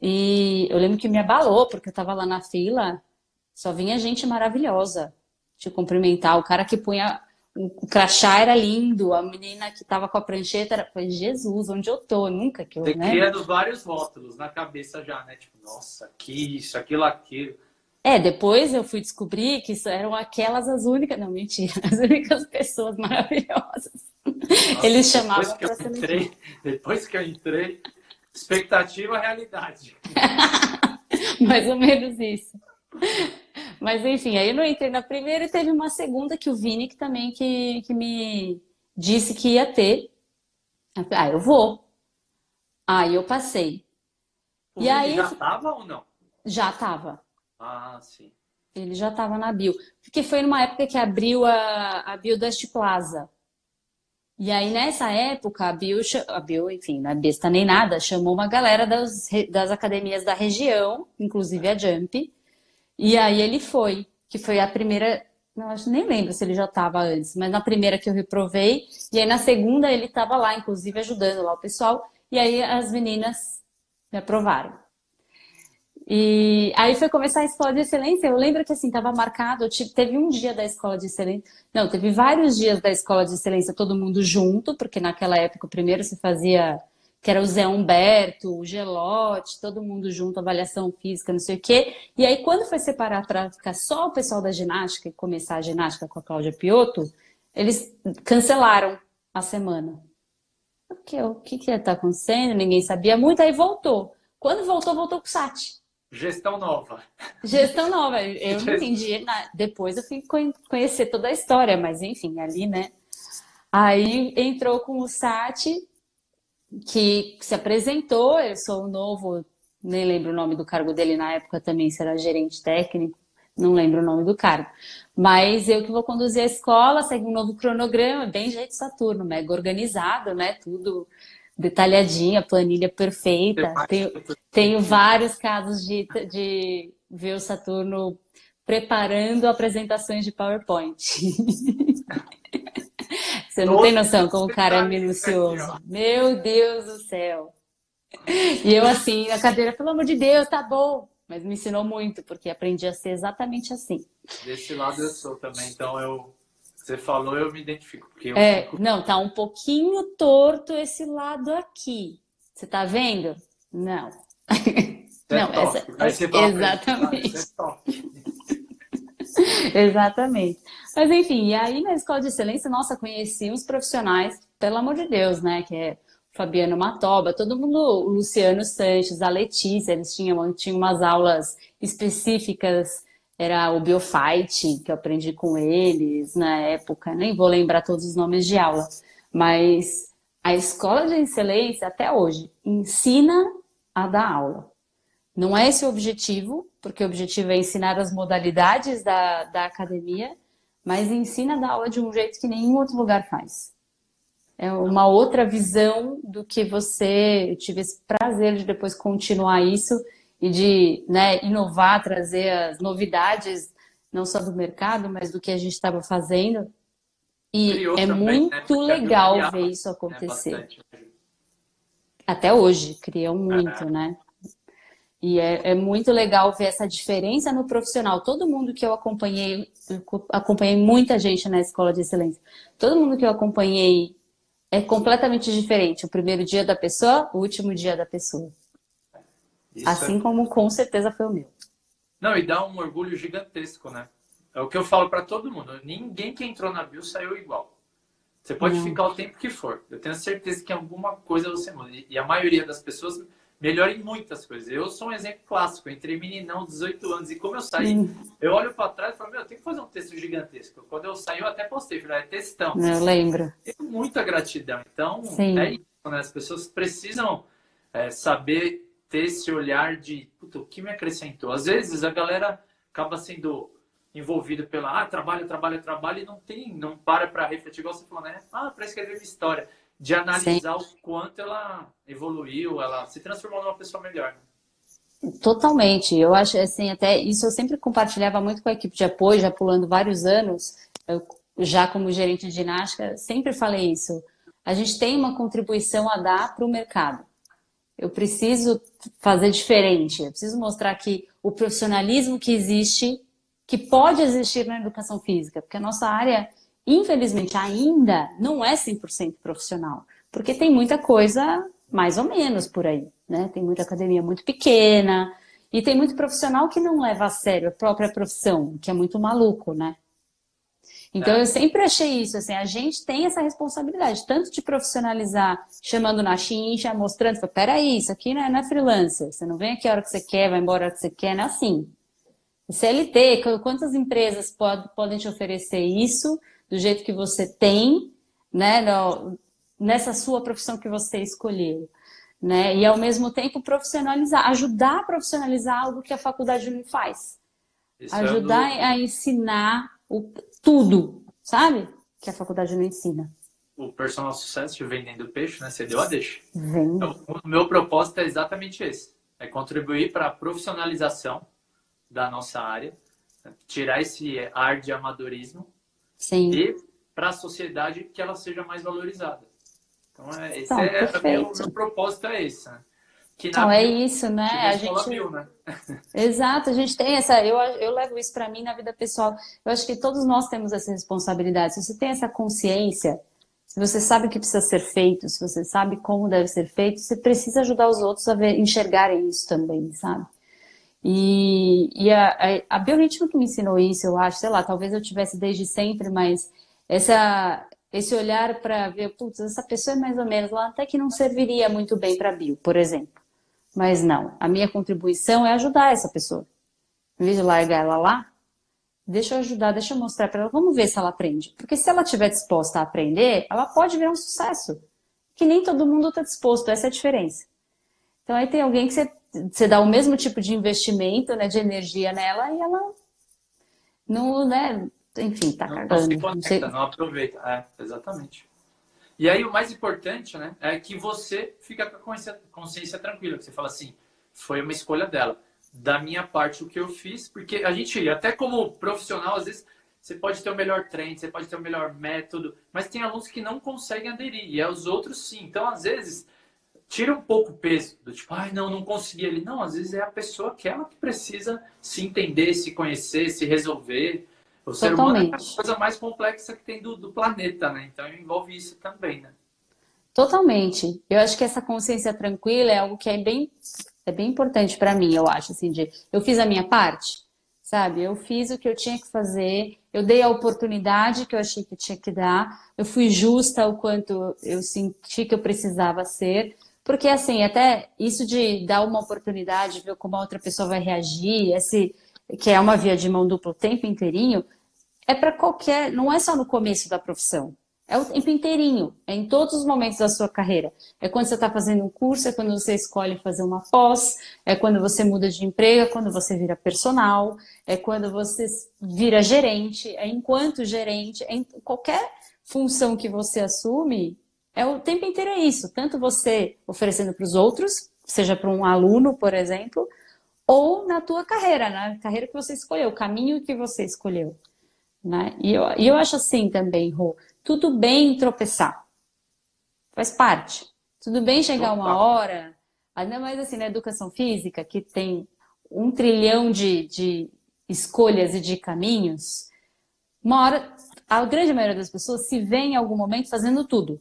E eu lembro que me abalou, porque eu tava lá na fila, só vinha gente maravilhosa te cumprimentar, o cara que punha o crachá era lindo, a menina que estava com a prancheta era, foi Jesus, onde eu tô, nunca que eu, Você né? criando vários rótulos na cabeça já, né? Tipo, nossa, que isso, aquilo, aquilo. É, depois eu fui descobrir que isso eram aquelas as únicas, não, mentira, as únicas pessoas maravilhosas. Nossa, Eles chamavam depois que eu entrei, Depois que eu entrei, expectativa, realidade. Mais ou menos isso. Mas enfim, aí eu não entrei na primeira e teve uma segunda que o Vini que também que, que me disse que ia ter. Ah, eu vou. Aí eu passei. O E Vini aí- já tava ou não? Já tava. Ah, sim. Ele já tava na Bio. Porque foi numa época que abriu a, a Bio Dust Plaza. E aí, nessa época, a Bio, a Bio, enfim, não é besta nem nada, chamou uma galera das, das academias da região, inclusive a Jump. E aí ele foi, que foi a primeira. Não, acho, nem lembro se ele já estava antes, mas na primeira que eu reprovei. E aí na segunda ele estava lá, inclusive ajudando lá o pessoal. E aí as meninas me aprovaram. E aí foi começar a escola de excelência. Eu lembro que assim, estava marcado, tive- teve um dia da escola de excelência. Não, teve vários dias da escola de excelência, todo mundo junto, porque naquela época o primeiro se fazia, que era o Zé Humberto, o Gelote, todo mundo junto, avaliação física, não sei o quê. E aí, quando foi separar para ficar só o pessoal da ginástica e começar a ginástica com a Cláudia Piotto, eles cancelaram a semana. O que, o que que está acontecendo? Ninguém sabia muito, aí voltou. Quando voltou, voltou com o SAT. Gestão nova. Gestão nova, eu não entendi. Depois eu fui con- conhecer toda a história, mas enfim, ali, né? Aí entrou com o Sati, que se apresentou. Eu sou o novo, nem lembro o nome do cargo dele na época também, será gerente técnico, não lembro o nome do cargo. Mas eu que vou conduzir a escola, segue um novo cronograma, bem jeito Saturno, mega organizado, né? Tudo detalhadinho, a planilha perfeita. Tenho, tenho vários casos de, de ver o Saturno preparando apresentações de PowerPoint. Você não tem noção como o cara é minucioso. Meu Deus do céu. E eu assim, na cadeira, pelo amor de Deus, tá bom. Mas me ensinou muito, porque aprendi a ser exatamente assim. Desse lado eu sou também, então eu. Você falou, eu me identifico. Porque É, fico- não, tá um pouquinho torto esse lado aqui. Você tá vendo? Não. Isso é Não, toque. essa- Aí você fala exatamente. "Ah, isso é toque." Exatamente. Mas enfim, e aí na escola de excelência, nossa, conheci uns profissionais, pelo amor de Deus, né? Que é Fabiano Matoba, todo mundo, o Luciano Sanches, a Letícia, eles tinham, tinham umas aulas específicas, era o Biofight, que eu aprendi com eles na época, nem vou lembrar todos os nomes de aula, mas a escola de excelência, até hoje, ensina a dar aula. Não é esse o objetivo, porque o objetivo é ensinar as modalidades da, da academia, mas ensina a dar aula de um jeito que nenhum outro lugar faz. É uma outra visão do que você. Eu tive esse prazer de depois continuar isso e de né, inovar, trazer as novidades, não só do mercado, mas do que a gente estava fazendo. E Criou é também, muito né? Porque legal ver isso né, acontecer. bastante. Até hoje, criam muito, né? E é, é muito legal ver essa diferença no profissional. Todo mundo que eu acompanhei, eu acompanhei muita gente na escola de excelência. Todo mundo que eu acompanhei é completamente diferente. O primeiro dia da pessoa, o último dia da pessoa. Isso é- Assim como com certeza foi o meu. Não, e dá um orgulho gigantesco, né? É o que eu falo pra todo mundo. Ninguém que entrou na Bio saiu igual. Você pode Não. ficar o tempo que for. Eu tenho certeza que alguma coisa você muda. E a maioria das pessoas melhora em muitas coisas. Eu sou um exemplo clássico. Eu entrei meninão, 18 anos. E como eu saí, Hum. eu olho pra trás e falo, meu, eu tenho que fazer um texto gigantesco. Quando eu saí, eu até postei. Falei, ah, é textão. Eu lembro. Tenho muita gratidão. Então, Sim. é isso, né? As pessoas precisam é, saber ter esse olhar de, puta, o que me acrescentou? Às vezes a galera acaba sendo envolvida pela, ah, trabalho, trabalho, trabalho, e não tem, não para para refletir, igual você falou, né? Ah, para escrever uma história. De analisar o quanto ela evoluiu, ela se transformou numa pessoa melhor. Totalmente. Eu acho assim, até isso eu sempre compartilhava muito com a equipe de apoio, já pulando vários anos, eu, já como gerente de ginástica, sempre falei isso. A gente tem uma contribuição a dar para o mercado. Eu preciso fazer diferente. Eu preciso mostrar que o profissionalismo que existe, que pode existir na educação física, porque a nossa área, Infelizmente, ainda não é 100% profissional, porque tem muita coisa mais ou menos por aí, né? Tem muita academia muito pequena e tem muito profissional que não leva a sério a própria profissão, que é muito maluco, né? Então é. eu sempre achei isso, assim, a gente tem essa responsabilidade, tanto de profissionalizar, chamando na chincha, mostrando, peraí, isso aqui não é, não é freelancer, você não vem aqui a hora que você quer, vai embora a hora que você quer, não é assim. CLT, quantas empresas pode, podem te oferecer isso do jeito que você tem, né, no, nessa sua profissão que você escolheu, né? E ao mesmo tempo profissionalizar, ajudar a profissionalizar algo que a faculdade não faz. Isso ajudar é do... a ensinar o, tudo, sabe? Que a faculdade não ensina. O personal sucesso vendendo peixe, né? Você deu a deixa. Então, o meu propósito é exatamente esse: é contribuir para a profissionalização da nossa área, tirar esse ar de amadorismo Sim. e para a sociedade que ela seja mais valorizada. Então, é, esse é, é meu, meu propósito é esse. Né? Que então, é isso, né? A gente... Mil, né? Exato, a gente tem essa. Eu, eu levo isso para mim na vida pessoal. Eu acho que todos nós temos essa responsabilidade. Se você tem essa consciência, se você sabe o que precisa ser feito, se você sabe como deve ser feito, você precisa ajudar os outros a ver, enxergarem isso também, sabe? E, e a, a, Bioritmo que me ensinou isso, eu acho, sei lá, talvez eu tivesse desde sempre, mas essa, esse olhar para ver, putz, essa pessoa é mais ou menos lá, até que não serviria muito bem para bio, por exemplo. Mas não, a minha contribuição é ajudar essa pessoa. Em vez de largar ela lá, deixa eu ajudar, deixa eu mostrar para ela, vamos ver se ela aprende. Porque se ela estiver disposta a aprender, ela pode ver um sucesso. Que nem todo mundo está disposto, essa é a diferença. Então aí tem alguém que você você dá o mesmo tipo de investimento, né, de energia nela e ela não, né, enfim, tá não, cagando. Não conecta, não, não aproveita. É, exatamente. E aí o mais importante, né, é que você fica com a consciência, consciência tranquila, que você fala assim, foi uma escolha dela. Da minha parte, o que eu fiz, porque a gente, até como profissional, às vezes você pode ter o melhor trem, você pode ter o melhor método, mas tem alunos que não conseguem aderir, e é os outros sim. Então, às vezes, tira um pouco o peso do tipo, ai, não, não consegui ele. Não, às vezes é a pessoa que ela que precisa se entender, se conhecer, se resolver. O ser humano é a coisa mais complexa que tem do, do planeta, né? Então envolve isso também, né? Totalmente. Eu acho que essa consciência tranquila é algo que é bem, é bem importante para mim, eu acho, assim, de eu fiz a minha parte, sabe? Eu fiz o que eu tinha que fazer, eu dei a oportunidade que eu achei que tinha que dar, eu fui justa o quanto eu senti que eu precisava ser, porque, assim, até isso de dar uma oportunidade, ver como a outra pessoa vai reagir, esse, que é uma via de mão dupla o tempo inteirinho, é para qualquer. Não é só no começo da profissão. É o tempo inteirinho, é em todos os momentos da sua carreira. É quando você está fazendo um curso, é quando você escolhe fazer uma pós, é quando você muda de emprego, é quando você vira personal, é quando você vira gerente, é enquanto gerente, é em qualquer função que você assume, é o tempo inteiro é isso, tanto você oferecendo para os outros, seja para um aluno, por exemplo, ou na tua carreira, na carreira que você escolheu, o caminho que você escolheu. Né? E, eu, e eu acho assim também, Rô, tudo bem tropeçar. Faz parte. Tudo bem chegar uma hora, ainda mais assim na educação física, que tem um trilhão de, de escolhas e de caminhos, uma hora, a grande maioria das pessoas se vê em algum momento fazendo tudo.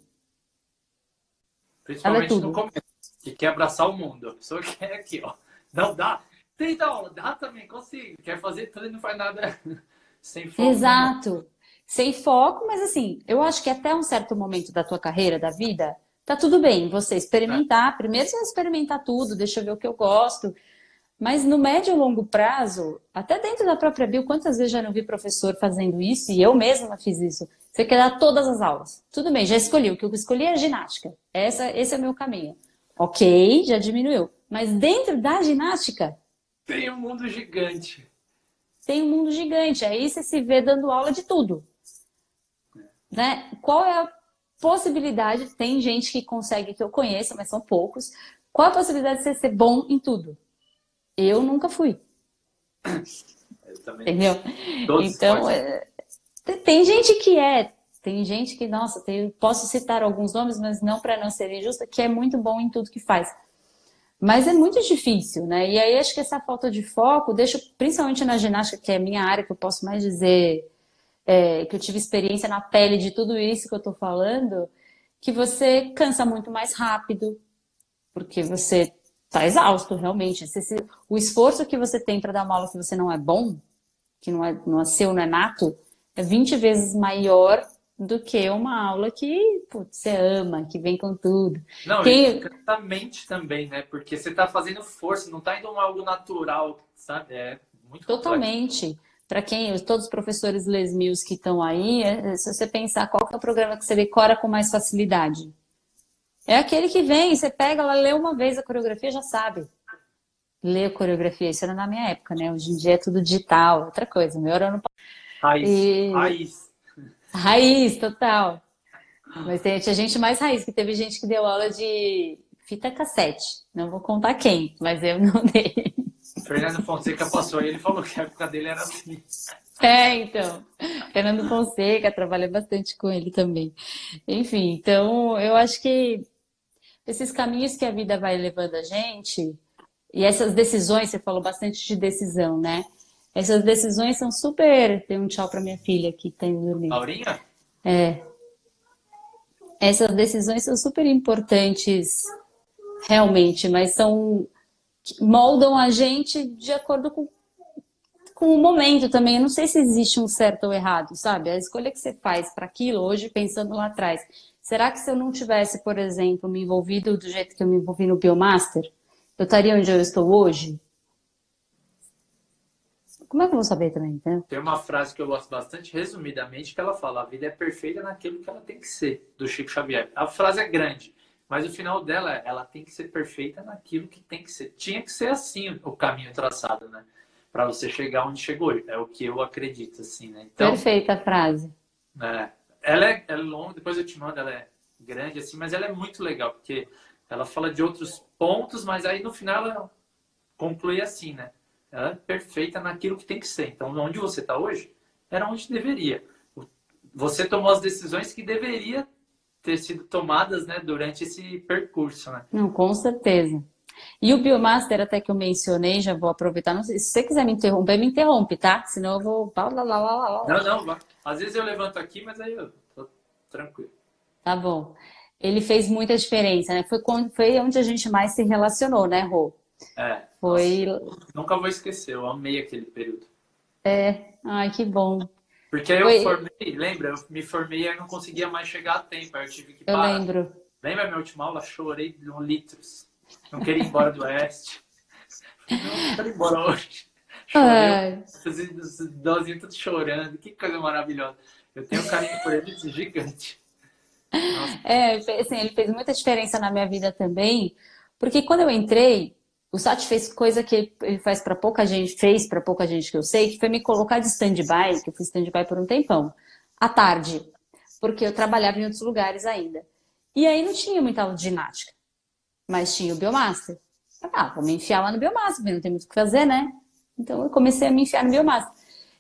Principalmente é no começo, que quer abraçar o mundo. A pessoa quer aqui, ó. Não dá. Tenta aula, dá também, consigo. Quer fazer tudo e não faz nada sem foco. Né? Exato. Né? Sem foco, mas assim, eu acho que até um certo momento da tua carreira, da vida, tá tudo bem você experimentar. É. Primeiro você experimentar tudo, deixa eu ver o que eu gosto. Mas no médio e longo prazo, até dentro da própria bio, quantas vezes já não vi professor fazendo isso, e eu mesma fiz isso. Você quer dar todas as aulas. Tudo bem, já escolhi. O que eu escolhi é ginástica. Essa, esse é o meu caminho. Ok, já diminuiu. Mas dentro da ginástica. Tem um mundo gigante. Tem um mundo gigante. Aí você se vê dando aula de tudo. Né? Qual é a possibilidade? Tem gente que consegue, que eu conheço, mas são poucos. Qual a possibilidade de você ser bom em tudo? Eu nunca fui. Eu também. Entendeu? Todos então, é, tem gente que é, tem gente que, nossa, tem, posso citar alguns nomes, mas não para não ser injusta, que é muito bom em tudo que faz. Mas é muito difícil, né? E aí acho que essa falta de foco deixa, principalmente na ginástica, que é a minha área, que eu posso mais dizer é, que eu tive experiência na pele de tudo isso que eu estou falando, que você cansa muito mais rápido, porque você está exausto realmente. o esforço que você tem para dar uma aula que você não é bom, que não é, não é seu, não é nato, é 20 vezes maior do que uma aula que putz, você ama, que vem com tudo. Não, Quem... exatamente também, né? Porque você está fazendo força, não está indo algo natural, sabe? É muito Totalmente. Para quem, todos os professores Les Mills que estão aí, é, é, se você pensar qual é o programa que você decora com mais facilidade. É aquele que vem, você pega, ela lê uma vez a coreografia, já sabe. Lê a coreografia, isso era na minha época, né? Hoje em dia é tudo digital, outra coisa. Meu era no Raiz, e... raiz. Raiz, total. Mas tem, tinha gente mais raiz, que teve gente que deu aula de fita cassete. Não vou contar quem, mas eu não dei. Fernando Fonseca passou e ele falou que a época dele era assim. É, então. Fernando Fonseca, trabalhei bastante com ele também. Enfim, então eu acho que esses caminhos que a vida vai levando a gente, e essas decisões, você falou bastante de decisão, né? Essas decisões são super. Tem um tchau para minha filha que tem dormindo. Aurinha? É. Essas decisões são super importantes, realmente, mas são moldam a gente de acordo com, com o momento também. Eu não sei se existe um certo ou errado, sabe? A escolha que você faz para aquilo, hoje pensando lá atrás. Será que se eu não tivesse, por exemplo, me envolvido do jeito que eu me envolvi no Biomaster, eu estaria onde eu estou hoje? Como é que eu vou saber também, né? Tem uma frase que eu gosto bastante, resumidamente, que ela fala: a vida é perfeita naquilo que ela tem que ser, do Chico Xavier. A frase é grande, mas o final dela é: ela tem que ser perfeita naquilo que tem que ser. Tinha que ser assim o caminho traçado, né? Para você chegar onde chegou. É o que eu acredito, assim, né? Então, Perfeita a frase. É, ela é, é longa, depois eu te mando, ela é grande, assim, mas ela é muito legal, porque ela fala de outros pontos, mas aí no final ela conclui assim, né? Ela é perfeita naquilo que tem que ser. Então, onde você está hoje, era onde deveria. Você tomou as decisões que deveria ter sido tomadas né, durante esse percurso. Né? Não, com certeza. E o Biomaster, até que eu mencionei, já vou aproveitar. Não sei, se você quiser me interromper, me interrompe, tá? Senão eu vou. Não, não, às vezes eu levanto aqui, mas aí eu tô tranquilo. Tá bom. Ele fez muita diferença, né? Foi, foi onde a gente mais se relacionou, né, Rô? É. Foi. Nossa, nunca vou esquecer, eu amei aquele período. É, ai, que bom. Porque eu Foi... formei, lembra? Eu me formei e não conseguia mais chegar a tempo, aí eu tive que parar. Eu lembro. Lembra minha última aula? Chorei um litros. Não queria ir embora do Oeste. Não quero ir embora hoje. Chorei. Os idosinhos todos chorando. Que coisa maravilhosa. Eu tenho um carinho por eles gigante. Nossa. É, assim, ele fez muita diferença na minha vida também, porque quando eu entrei, o Sat fez coisa que ele faz para pouca gente, fez para pouca gente que eu sei, que foi me colocar de stand-by, que eu fui stand-by por um tempão, à tarde, porque eu trabalhava em outros lugares ainda. E aí não tinha muita aula de ginástica, mas tinha o Biomaster. Ah, vou me enfiar lá no Biomaster, porque não tem muito o que fazer, né? Então eu comecei a me enfiar no Biomaster.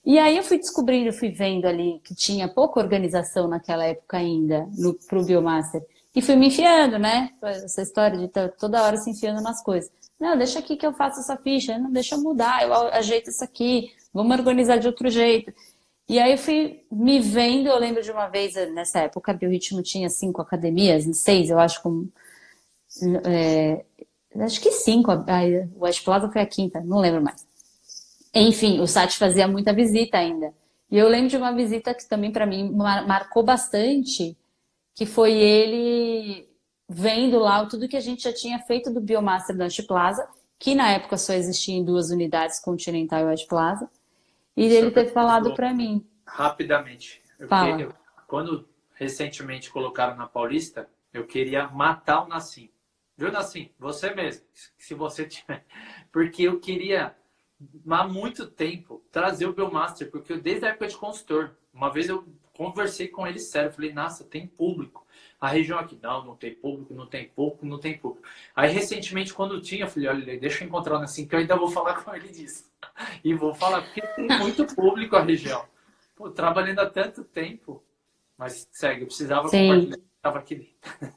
E aí eu fui descobrindo, fui vendo ali que tinha pouca organização naquela época ainda para o Biomaster. E fui me enfiando, né? Essa história de toda hora se enfiando nas coisas. Não, deixa aqui que eu faço essa ficha. Não, deixa eu mudar, eu ajeito isso aqui. Vamos organizar de outro jeito. E aí eu fui me vendo, eu lembro de uma vez, nessa época, o Biorritmo tinha cinco academias, seis, eu acho, como... É, acho que cinco, o West Plaza foi a quinta, não lembro mais. Enfim, o Sati fazia muita visita ainda. E eu lembro de uma visita que também para mim marcou bastante, que foi ele vendo lá tudo que a gente já tinha feito do Biomaster da Plaza, que na época só existia em duas unidades, Continental e West Plaza, e ele ter falado para mim. Rapidamente. Eu queria, quando recentemente colocaram na Paulista, eu queria matar o Nassim. Viu, Nassim? Você mesmo, se você tiver. Porque eu queria, há muito tempo, trazer o Biomaster, porque eu, desde a época de consultor, uma vez eu conversei com ele sério, falei, nossa, tem público. A região aqui, não, não tem público, não tem público, não tem público. Aí, recentemente, quando tinha, eu falei, olha, deixa eu encontrar assim, que eu ainda vou falar com ele disso. E vou falar, porque tem muito público a região. Pô, trabalhando há tanto tempo, mas segue, eu precisava Sim. compartilhar, estava aqui dentro.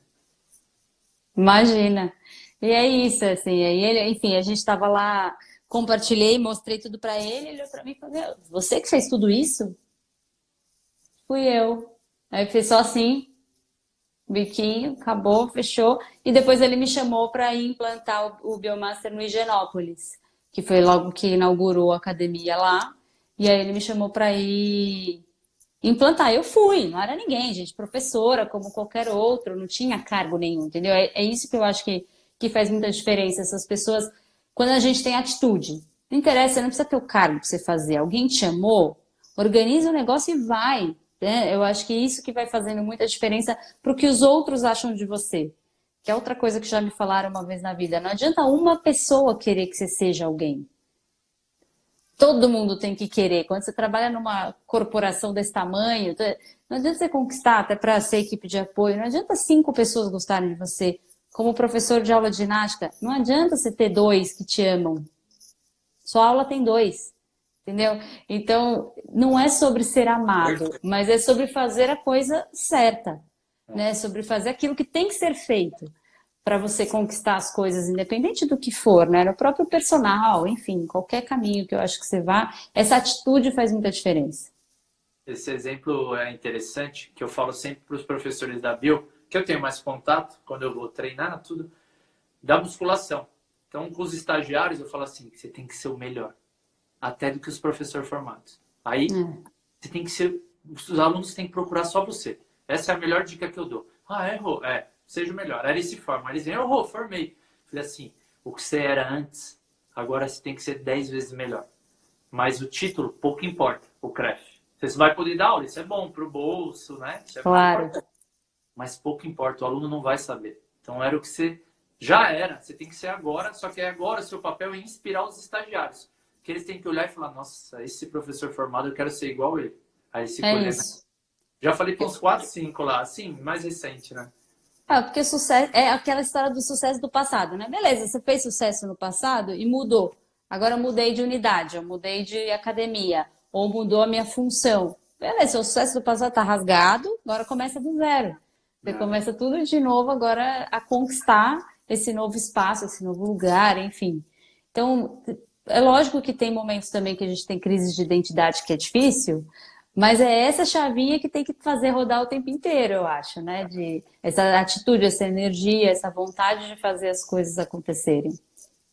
Imagina. E é isso, assim, aí ele, enfim, a gente estava lá, compartilhei, mostrei tudo para ele, ele olhou para mim e falou, você que fez tudo isso? fui eu. Aí fez só assim, biquinho, acabou, fechou. E depois ele me chamou para ir implantar o, Biomaster no Higienópolis, que foi logo que inaugurou a academia lá. E aí ele me chamou para ir implantar. Eu fui, não era ninguém, gente, professora, como qualquer outro, não tinha cargo nenhum, entendeu? É, é isso que eu acho que, que faz muita diferença. Essas pessoas, quando a gente tem atitude, não interessa, não precisa ter o cargo para você fazer. Alguém te chamou, organiza o negócio e vai. Né? Eu acho que é isso que vai fazendo muita diferença para o que os outros acham de você. Que é outra coisa que já me falaram uma vez na vida. Não adianta uma pessoa querer que você seja alguém. Todo mundo tem que querer. Quando você trabalha numa corporação desse tamanho, não adianta você conquistar até para ser equipe de apoio. Não adianta cinco pessoas gostarem de você. Como professor de aula de ginástica, não adianta você ter dois que te amam. Sua aula tem dois. Entendeu? Então, não é sobre ser amado, mas é sobre fazer a coisa certa, né? Sobre fazer aquilo que tem que ser feito para você conquistar as coisas, independente do que for, né? No próprio personal, enfim, qualquer caminho que eu acho que você vá, essa atitude faz muita diferença. Esse exemplo é interessante, que eu falo sempre para os professores da Bio, que eu tenho mais contato quando eu vou treinar, tudo, da musculação. Então, com os estagiários, eu falo assim: você tem que ser o melhor, até do que os professores formados. Aí, hum. você tem que ser. Os alunos têm que procurar só você. Essa é a melhor dica que eu dou. Ah, errou. É, seja o melhor. Aí eles se formam. Eles dizem: errou, formei. Falei assim: o que você era antes, agora você tem que ser dez vezes melhor. Mas o título, pouco importa, o CREF. Você vai poder dar aula, isso é bom para o bolso, né? É claro. Mas pouco importa, o aluno não vai saber. Então era o que você já era, você tem que ser agora, só que agora seu papel é inspirar os estagiários. Que eles têm que olhar e falar, nossa, esse professor formado, eu quero ser igual ele. Aí se é. Já falei com uns 4, 5 lá, assim, mais recente, né? É, porque sucesso é aquela história do sucesso do passado, né? Beleza, você fez sucesso no passado e mudou. Agora eu mudei de unidade, eu mudei de academia, ou mudou a minha função. Beleza, o sucesso do passado tá rasgado, agora começa do zero. Você começa tudo de novo agora a conquistar esse novo espaço, esse novo lugar, enfim. Então, é lógico que tem momentos também que a gente tem crise de identidade que é difícil, mas é essa chavinha que tem que fazer rodar o tempo inteiro, eu acho, né? De essa atitude, essa energia, essa vontade de fazer as coisas acontecerem.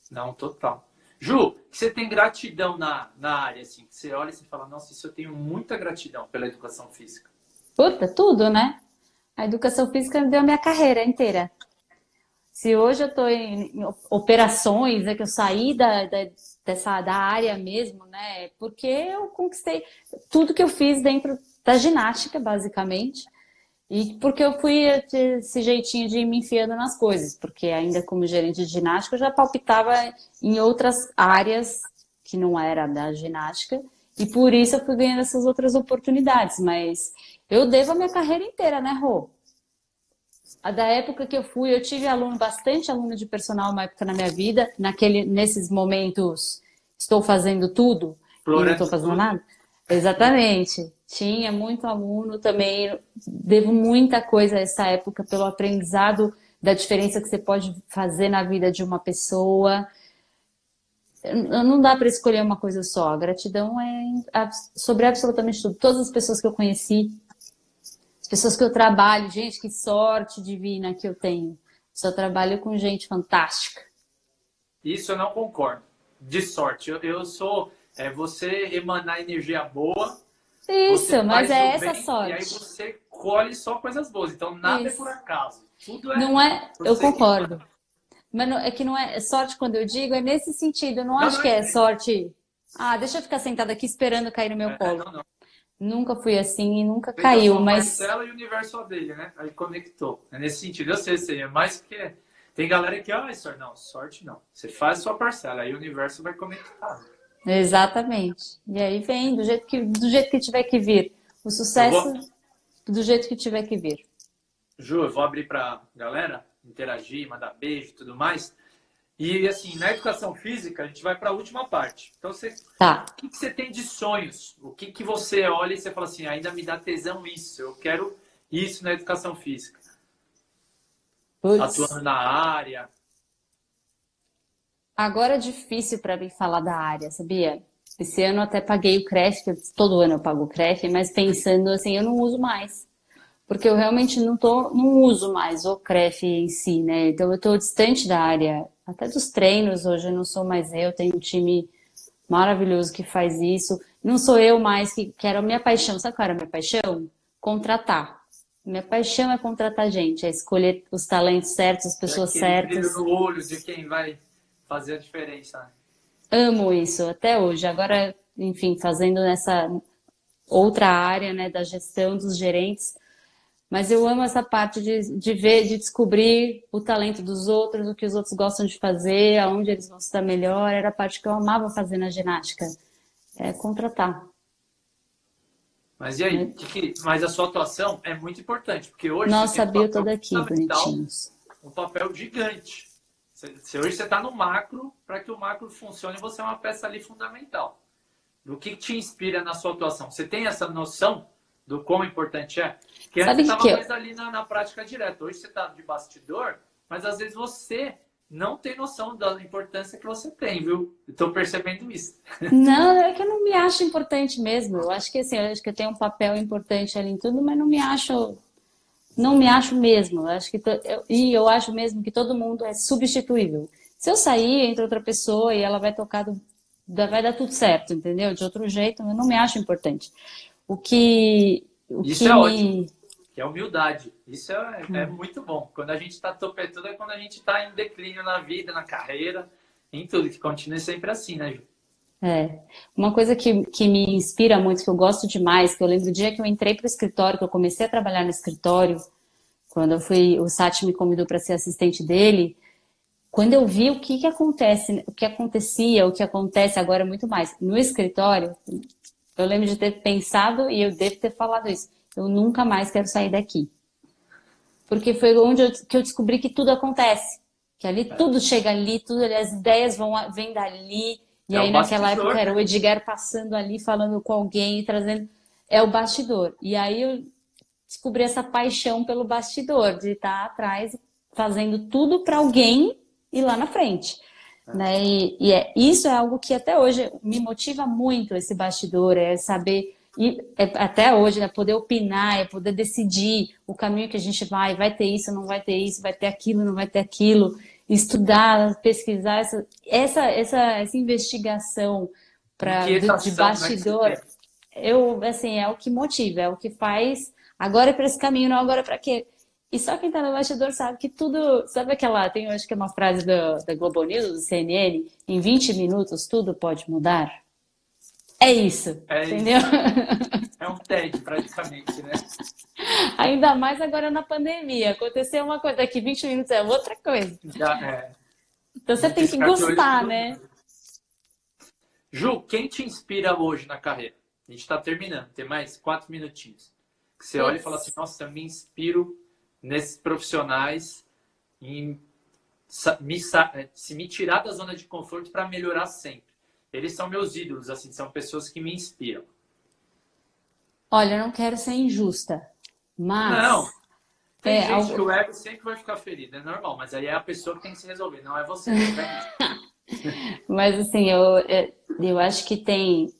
Não, total. Ju, você tem gratidão na, na área, assim, que você olha e fala, nossa, isso eu tenho muita gratidão pela educação física. Puta, tudo, né? A educação física me deu a minha carreira inteira. Se hoje eu estou em, em, operações, é que eu saí da, da, dessa, da área mesmo, né? Porque eu conquistei tudo que eu fiz dentro da ginástica, basicamente. E porque eu fui esse jeitinho de me enfiando nas coisas, porque ainda como gerente de ginástica eu já palpitava em outras áreas que não era da ginástica, e por isso eu fui ganhando essas outras oportunidades. Mas eu devo a minha carreira inteira, né, Rô? A da época que eu fui, eu tive aluno, bastante aluno de personal uma época na minha vida, naquele, nesses momentos estou fazendo tudo e não estou fazendo nada. Exatamente. Tinha muito aluno também, devo muita coisa a essa época pelo aprendizado da diferença que você pode fazer na vida de uma pessoa. Não dá para escolher uma coisa só. A gratidão é sobre absolutamente tudo. Todas as pessoas que eu conheci, as pessoas que eu trabalho, gente, que sorte divina que eu tenho. Só trabalho com gente fantástica. Isso eu não concordo. De sorte. Eu, eu sou. É, você emanar energia boa. Isso, mas é essa bem, sorte. E aí você colhe só coisas boas. Então nada é Isso. é por acaso. Tudo é. Não é. Eu concordo. Mas não, é que não é sorte quando eu digo, é nesse sentido. Eu não, não acho não, que é, é sorte. Ah, deixa eu ficar sentada aqui esperando cair no meu é, colo. Não, não. Nunca fui assim e nunca caiu, mas. Marcela e o universo dele, né? Aí conectou. É nesse sentido. Eu sei, sei. É mais que. Tem galera que, ah, sorte. Não, sorte não. Você faz sua parcela, aí o universo vai conectar. Exatamente. E aí vem do jeito que, do jeito que tiver que vir. O sucesso vou... do jeito que tiver que vir. Ju, eu vou abrir pra galera interagir, mandar beijo e tudo mais. E assim, na educação física, a gente vai para a última parte. Então, você, tá. o que, que, você tem de sonhos? O que, que você olha e você fala assim, ainda me dá tesão isso, eu quero isso na educação física. Puts. Atuando na área. Agora é difícil para mim falar da área, sabia? Esse ano até paguei o CREF, todo ano eu pago o CREF, mas pensando assim, eu não uso mais. Porque eu realmente não, tô, não uso mais o CREF em si, né? Então eu estou distante da área, até dos treinos, hoje eu não sou mais eu, tenho um time maravilhoso que faz isso. Não sou eu mais que quero a minha paixão. Sabe qual era a minha paixão? Contratar. Minha paixão é contratar gente, é escolher os talentos certos, as pessoas é certas. no olho de quem vai fazer a diferença. Né? Amo isso até hoje. Agora, enfim, fazendo nessa outra área, né, da gestão dos gerentes, mas eu amo essa parte de, de ver, de descobrir o talento dos outros, o que os outros gostam de fazer, aonde eles vão estar melhor. Era a parte que eu amava fazer na ginástica. É contratar. Mas e aí? É. Que, mas a sua atuação é muito importante, porque hoje. Nossa, sabia um toda aqui, bonitinhos. Um papel gigante. Se hoje você está no macro, para que o macro funcione, você é uma peça ali fundamental. Do que te inspira na sua atuação? Você tem essa noção do quão importante é? Porque Sabe antes você estava mais ali na, na prática direta. Hoje você está de bastidor, mas às vezes você não tem noção da importância que você tem, viu? Estou percebendo isso. Não, é que eu não me acho importante mesmo. Eu acho que assim, eu acho que eu tenho um papel importante ali em tudo, mas não me acho, não me acho mesmo. Eu acho que eu, e eu acho mesmo que todo mundo é substituível. Se eu sair entre outra pessoa e ela vai tocar do, vai dar tudo certo, entendeu? De outro jeito, eu não me acho importante. O que o isso que é ótimo que é humildade. Isso é, é hum. muito bom. Quando a gente está topetudo é quando a gente está em declínio na vida, na carreira, em tudo, que continue sempre assim, né, Ju? É. Uma coisa que, que me inspira muito, que eu gosto demais, que eu lembro do dia que eu entrei para o escritório, que eu comecei a trabalhar no escritório, quando eu fui, o Sati me convidou para ser assistente dele, quando eu vi o que, que acontece, o que acontecia, o que acontece agora muito mais no escritório, eu lembro de ter pensado e eu devo ter falado isso eu nunca mais quero sair daqui. Porque foi onde eu, que eu descobri que tudo acontece. Que ali tudo chega ali, tudo as ideias vão vêm dali. E é aí naquela bastidor, época era o Edgar passando ali, falando com alguém e trazendo. É o bastidor. E aí eu descobri essa paixão pelo bastidor, de estar atrás fazendo tudo para alguém ir lá na frente. Né? E, e é, isso é algo que até hoje me motiva muito, esse bastidor, é saber e é, até hoje, né, poder opinar, é poder decidir o caminho que a gente vai, vai ter isso, não vai ter isso, vai ter aquilo, não vai ter aquilo, estudar, pesquisar essa essa essa, essa investigação para de né, bastidor, eu assim é o que motiva, é o que faz. Agora é para esse caminho, não agora é para quê? E só quem está no bastidor sabe que tudo. Sabe aquela. Tem, acho que é uma frase do, da Globo News, do CNN: em 20 minutos tudo pode mudar. É isso, é entendeu? Isso. É um TED, praticamente, né? Ainda mais agora na pandemia. Aconteceu uma coisa, daqui 20 minutos é outra coisa. Já é. Então você tem que gostar, né? Ju, quem te inspira hoje na carreira? A gente está terminando, tem mais quatro minutinhos. Que você olha e fala assim, nossa, eu me inspiro nesses profissionais em me, se me tirar da zona de conforto para melhorar sempre. Eles são meus ídolos, assim, são pessoas que me inspiram. Olha, eu não quero ser injusta, mas. Não. Tem é, gente algo... que o ego sempre vai ficar ferido, é normal, mas aí é a pessoa que tem que se resolver, não é você. Né? mas assim, eu, eu acho que tem.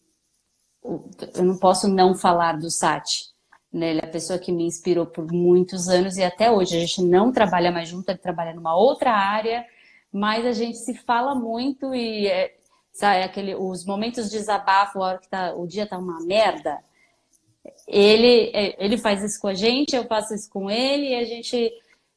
Eu não posso não falar do Sati. Né? Ele é a pessoa que me inspirou por muitos anos e até hoje a gente não trabalha mais junto, ele trabalha numa outra área, mas a gente se fala muito e é, sabe, aquele, os momentos de desabafo, a hora que tá, o dia tá uma merda, ele, é, ele faz isso com a gente, eu faço isso com ele e a gente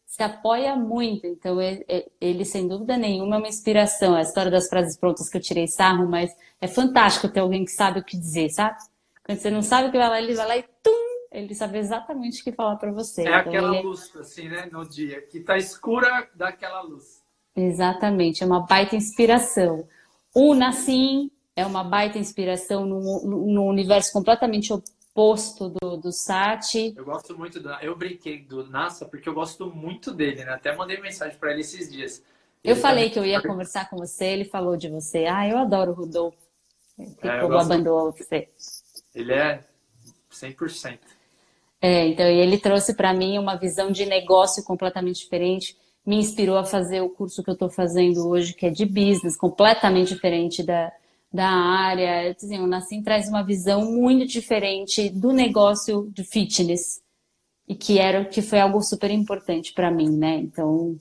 se apoia muito. Então, ele, ele, sem dúvida nenhuma, é uma inspiração. A história das frases prontas que eu tirei sarro, mas é fantástico ter alguém que sabe o que dizer, sabe? Quando você não sabe o que vai lá, ele vai lá e tum! Ele sabe exatamente o que falar para você. É então, aquela ele... luz, assim, né, no dia, que tá escura daquela luz. Exatamente, é uma baita inspiração. O Nassim é uma baita inspiração no universo completamente oposto do, do Sati. Eu gosto muito do. Eu brinquei do NASA porque eu gosto muito dele, né? Até mandei mensagem para ele esses dias. Eu ele falei também... que eu ia conversar com você, ele falou de você. Ah, eu adoro o Rodolfo. Ficou é, babando você. Ele é 100%. É, então ele trouxe para mim uma visão de negócio completamente diferente me inspirou a fazer o curso que eu estou fazendo hoje, que é de business, completamente diferente da, da área. Assim, o Nassim traz uma visão muito diferente do negócio de fitness e que era que foi algo super importante para mim, né? Então,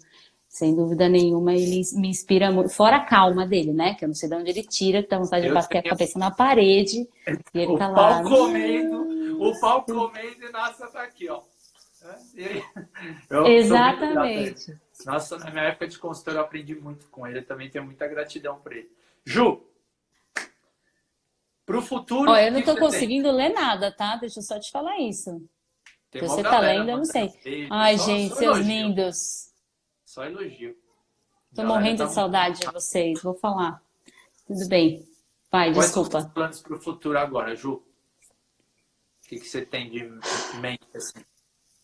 sem dúvida nenhuma, ele me inspira muito. Fora a calma dele, né? Que eu não sei de onde ele tira, que dá vontade eu de bater a cabeça na parede. E ele o tá lá. Pau comendo, o pau comendo e nossa tá aqui, ó. Eu Exatamente. Nossa, na minha época de consultor eu aprendi muito com ele. Eu também tenho muita gratidão por ele. Ju, para o futuro. Ó, eu não estou conseguindo tem? ler nada, tá? Deixa eu só te falar isso. Se você está lendo, eu não sei. Ai, só, gente, só seus elogio. lindos. Só elogio. Tô morrendo tá de saudade de vocês, vou falar. Tudo bem. Vai, Quais desculpa. Quais são os planos para o futuro agora, Ju? O que, que você tem de mente assim?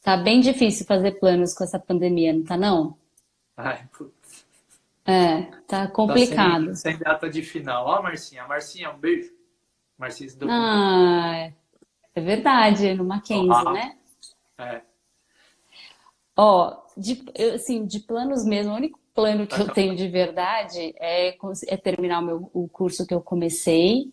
Tá bem difícil fazer planos com essa pandemia, não tá não? Ai, putz. É, tá complicado. Tá sem, sem, data de final. Ó, Marcinha. Marcinha, um beijo. Marcinha do Ah, é verdade, no Mackenzie, ah, né? É. Ó, de, assim, de planos mesmo, o único plano que eu tenho de verdade é, é terminar o, meu, o curso que eu comecei,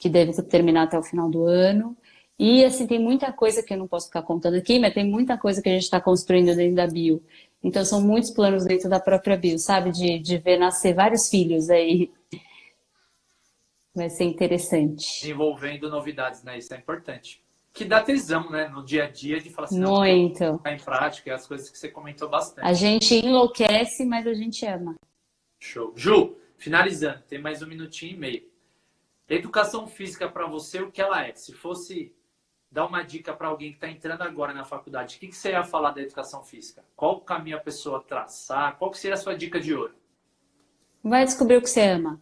que deve terminar até o final do ano. E assim, tem muita coisa que eu não posso ficar contando aqui, mas tem muita coisa que a gente está construindo dentro da Bio. Então são muitos planos dentro da própria Bio, sabe? De, de ver nascer vários filhos aí. Vai ser interessante. Envolvendo novidades, né? Isso é importante que dá tesão, né? No dia a dia, de falar assim, Muito. Não, em prática, é as coisas que você comentou bastante. A gente enlouquece, mas a gente ama. Show. Ju, finalizando, tem mais um minutinho e meio. Educação física para você, o que ela é? Se fosse dar uma dica para alguém que está entrando agora na faculdade, o que, que você ia falar da educação física? Qual o caminho a pessoa traçar? Qual que seria a sua dica de ouro? Vai descobrir o que você ama.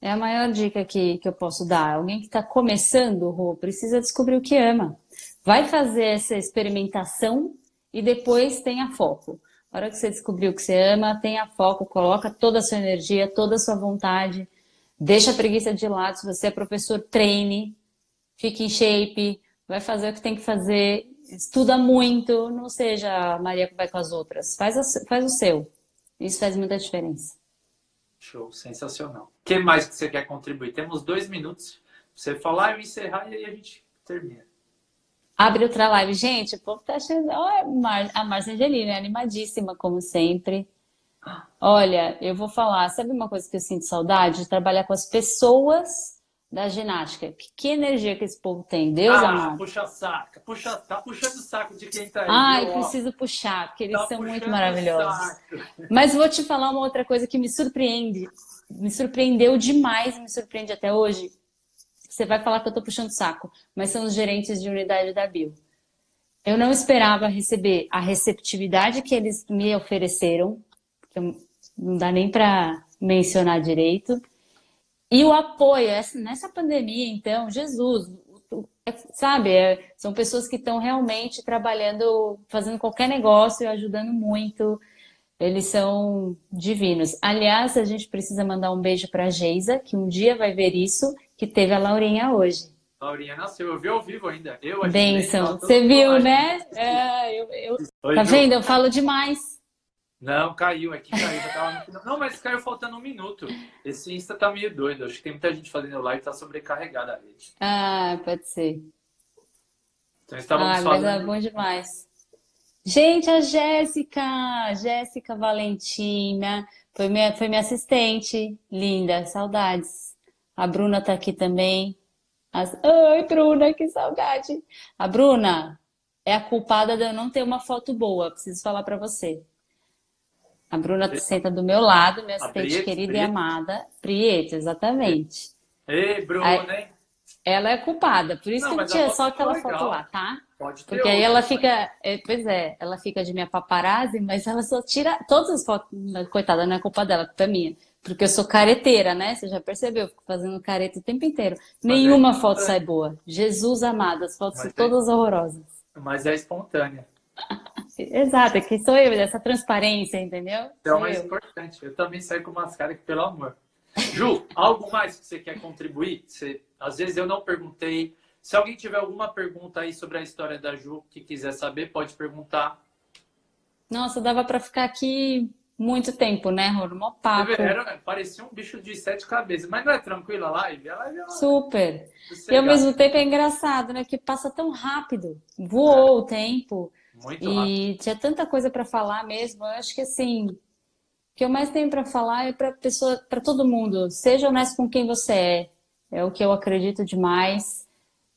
É a maior dica que, que eu posso dar. Alguém que está começando, Rô, precisa descobrir o que ama. Vai fazer essa experimentação e depois tenha foco. Na hora que você descobrir o que você ama, tenha foco, coloca toda a sua energia, toda a sua vontade, deixa a preguiça de lado. Se você é professor, treine, fique em shape, vai fazer o que tem que fazer, estuda muito, não seja a Maria que vai com as outras. Faz, a, faz o seu. Isso faz muita diferença. Show, sensacional. O que mais que você quer contribuir? Temos dois minutos. Você falar, eu encerrar e aí a gente termina. Abre outra live. Gente, o povo tá achando. Olha, a Márcia Angelina é animadíssima, como sempre. Olha, eu vou falar, sabe uma coisa que eu sinto saudade? De trabalhar com as pessoas da ginástica. Que, que energia que esse povo tem, Deus ah, amado. puxa saco, puxa, tá puxando o saco de quem tá aí. Ai, preciso puxar, porque eles tá são muito maravilhosos. Mas vou te falar uma outra coisa que me surpreende, me surpreendeu demais, me surpreende até hoje. Você vai falar que eu tô puxando saco, mas são os gerentes de unidade da Bio. Eu não esperava receber a receptividade que eles me ofereceram, que não dá nem para mencionar direito e o apoio, nessa pandemia, então, Jesus, é, sabe, é, são pessoas que estão realmente trabalhando, fazendo qualquer negócio e ajudando muito. Eles são divinos. Aliás, a gente precisa mandar um beijo para a Geisa, que um dia vai ver isso, que teve a Laurinha hoje. Laurinha nasceu, eu vi ao vivo ainda. Eu Benção. Você viu, né? É, eu, eu... Tá vendo? Eu falo demais. Não, caiu aqui, caiu. Não, mas caiu faltando um minuto. Esse Insta tá meio doido. Acho que tem muita gente fazendo live tá sobrecarregada a rede. Ah, pode ser. Então estávamos ah, falando. Mas é bom demais. Gente, a Jéssica, Jéssica Valentina, foi minha, foi minha assistente. Linda, saudades. A Bruna tá aqui também. As... Ai, Bruna, que saudade. A Bruna é a culpada de eu não ter uma foto boa, preciso falar para você. A Bruna senta do meu lado, minha assistente querida Priete. e amada. Priete, exatamente. Ei, Bruna, hein? Ela é culpada, por isso Não, que eu tinha só aquela foto lá, tá? Pode ter Porque aí ela fica, é, pois é, ela fica de minha paparazzi, mas ela só tira todas as fotos, coitada, não é culpa dela, é culpa minha. Porque eu sou careteira, né? Você já percebeu, eu fico fazendo careta o tempo inteiro. Mas Nenhuma é foto sai boa. Jesus amado, as fotos mas são é... todas horrorosas. Mas é espontânea. Exato, é que sou eu, dessa transparência, entendeu? É o mais eu. importante. Eu também saio com umas caras que, pelo amor. Ju, algo mais que você quer contribuir? Você, às vezes eu não perguntei. Se alguém tiver alguma pergunta aí sobre a história da Ju, que quiser saber, pode perguntar. Nossa, dava para ficar aqui muito tempo, né, Rô? Mó papo. Era, parecia um bicho de sete cabeças, mas não é tranquila a live? A live é uma... Super. E ao mesmo tempo é engraçado, né? Que passa tão rápido. Voou é. o tempo. Muito e rápido. tinha tanta coisa para falar mesmo. Eu acho que assim, o que eu mais tenho para falar é para pessoa, para todo mundo. Seja honesto com quem você é. É o que eu acredito demais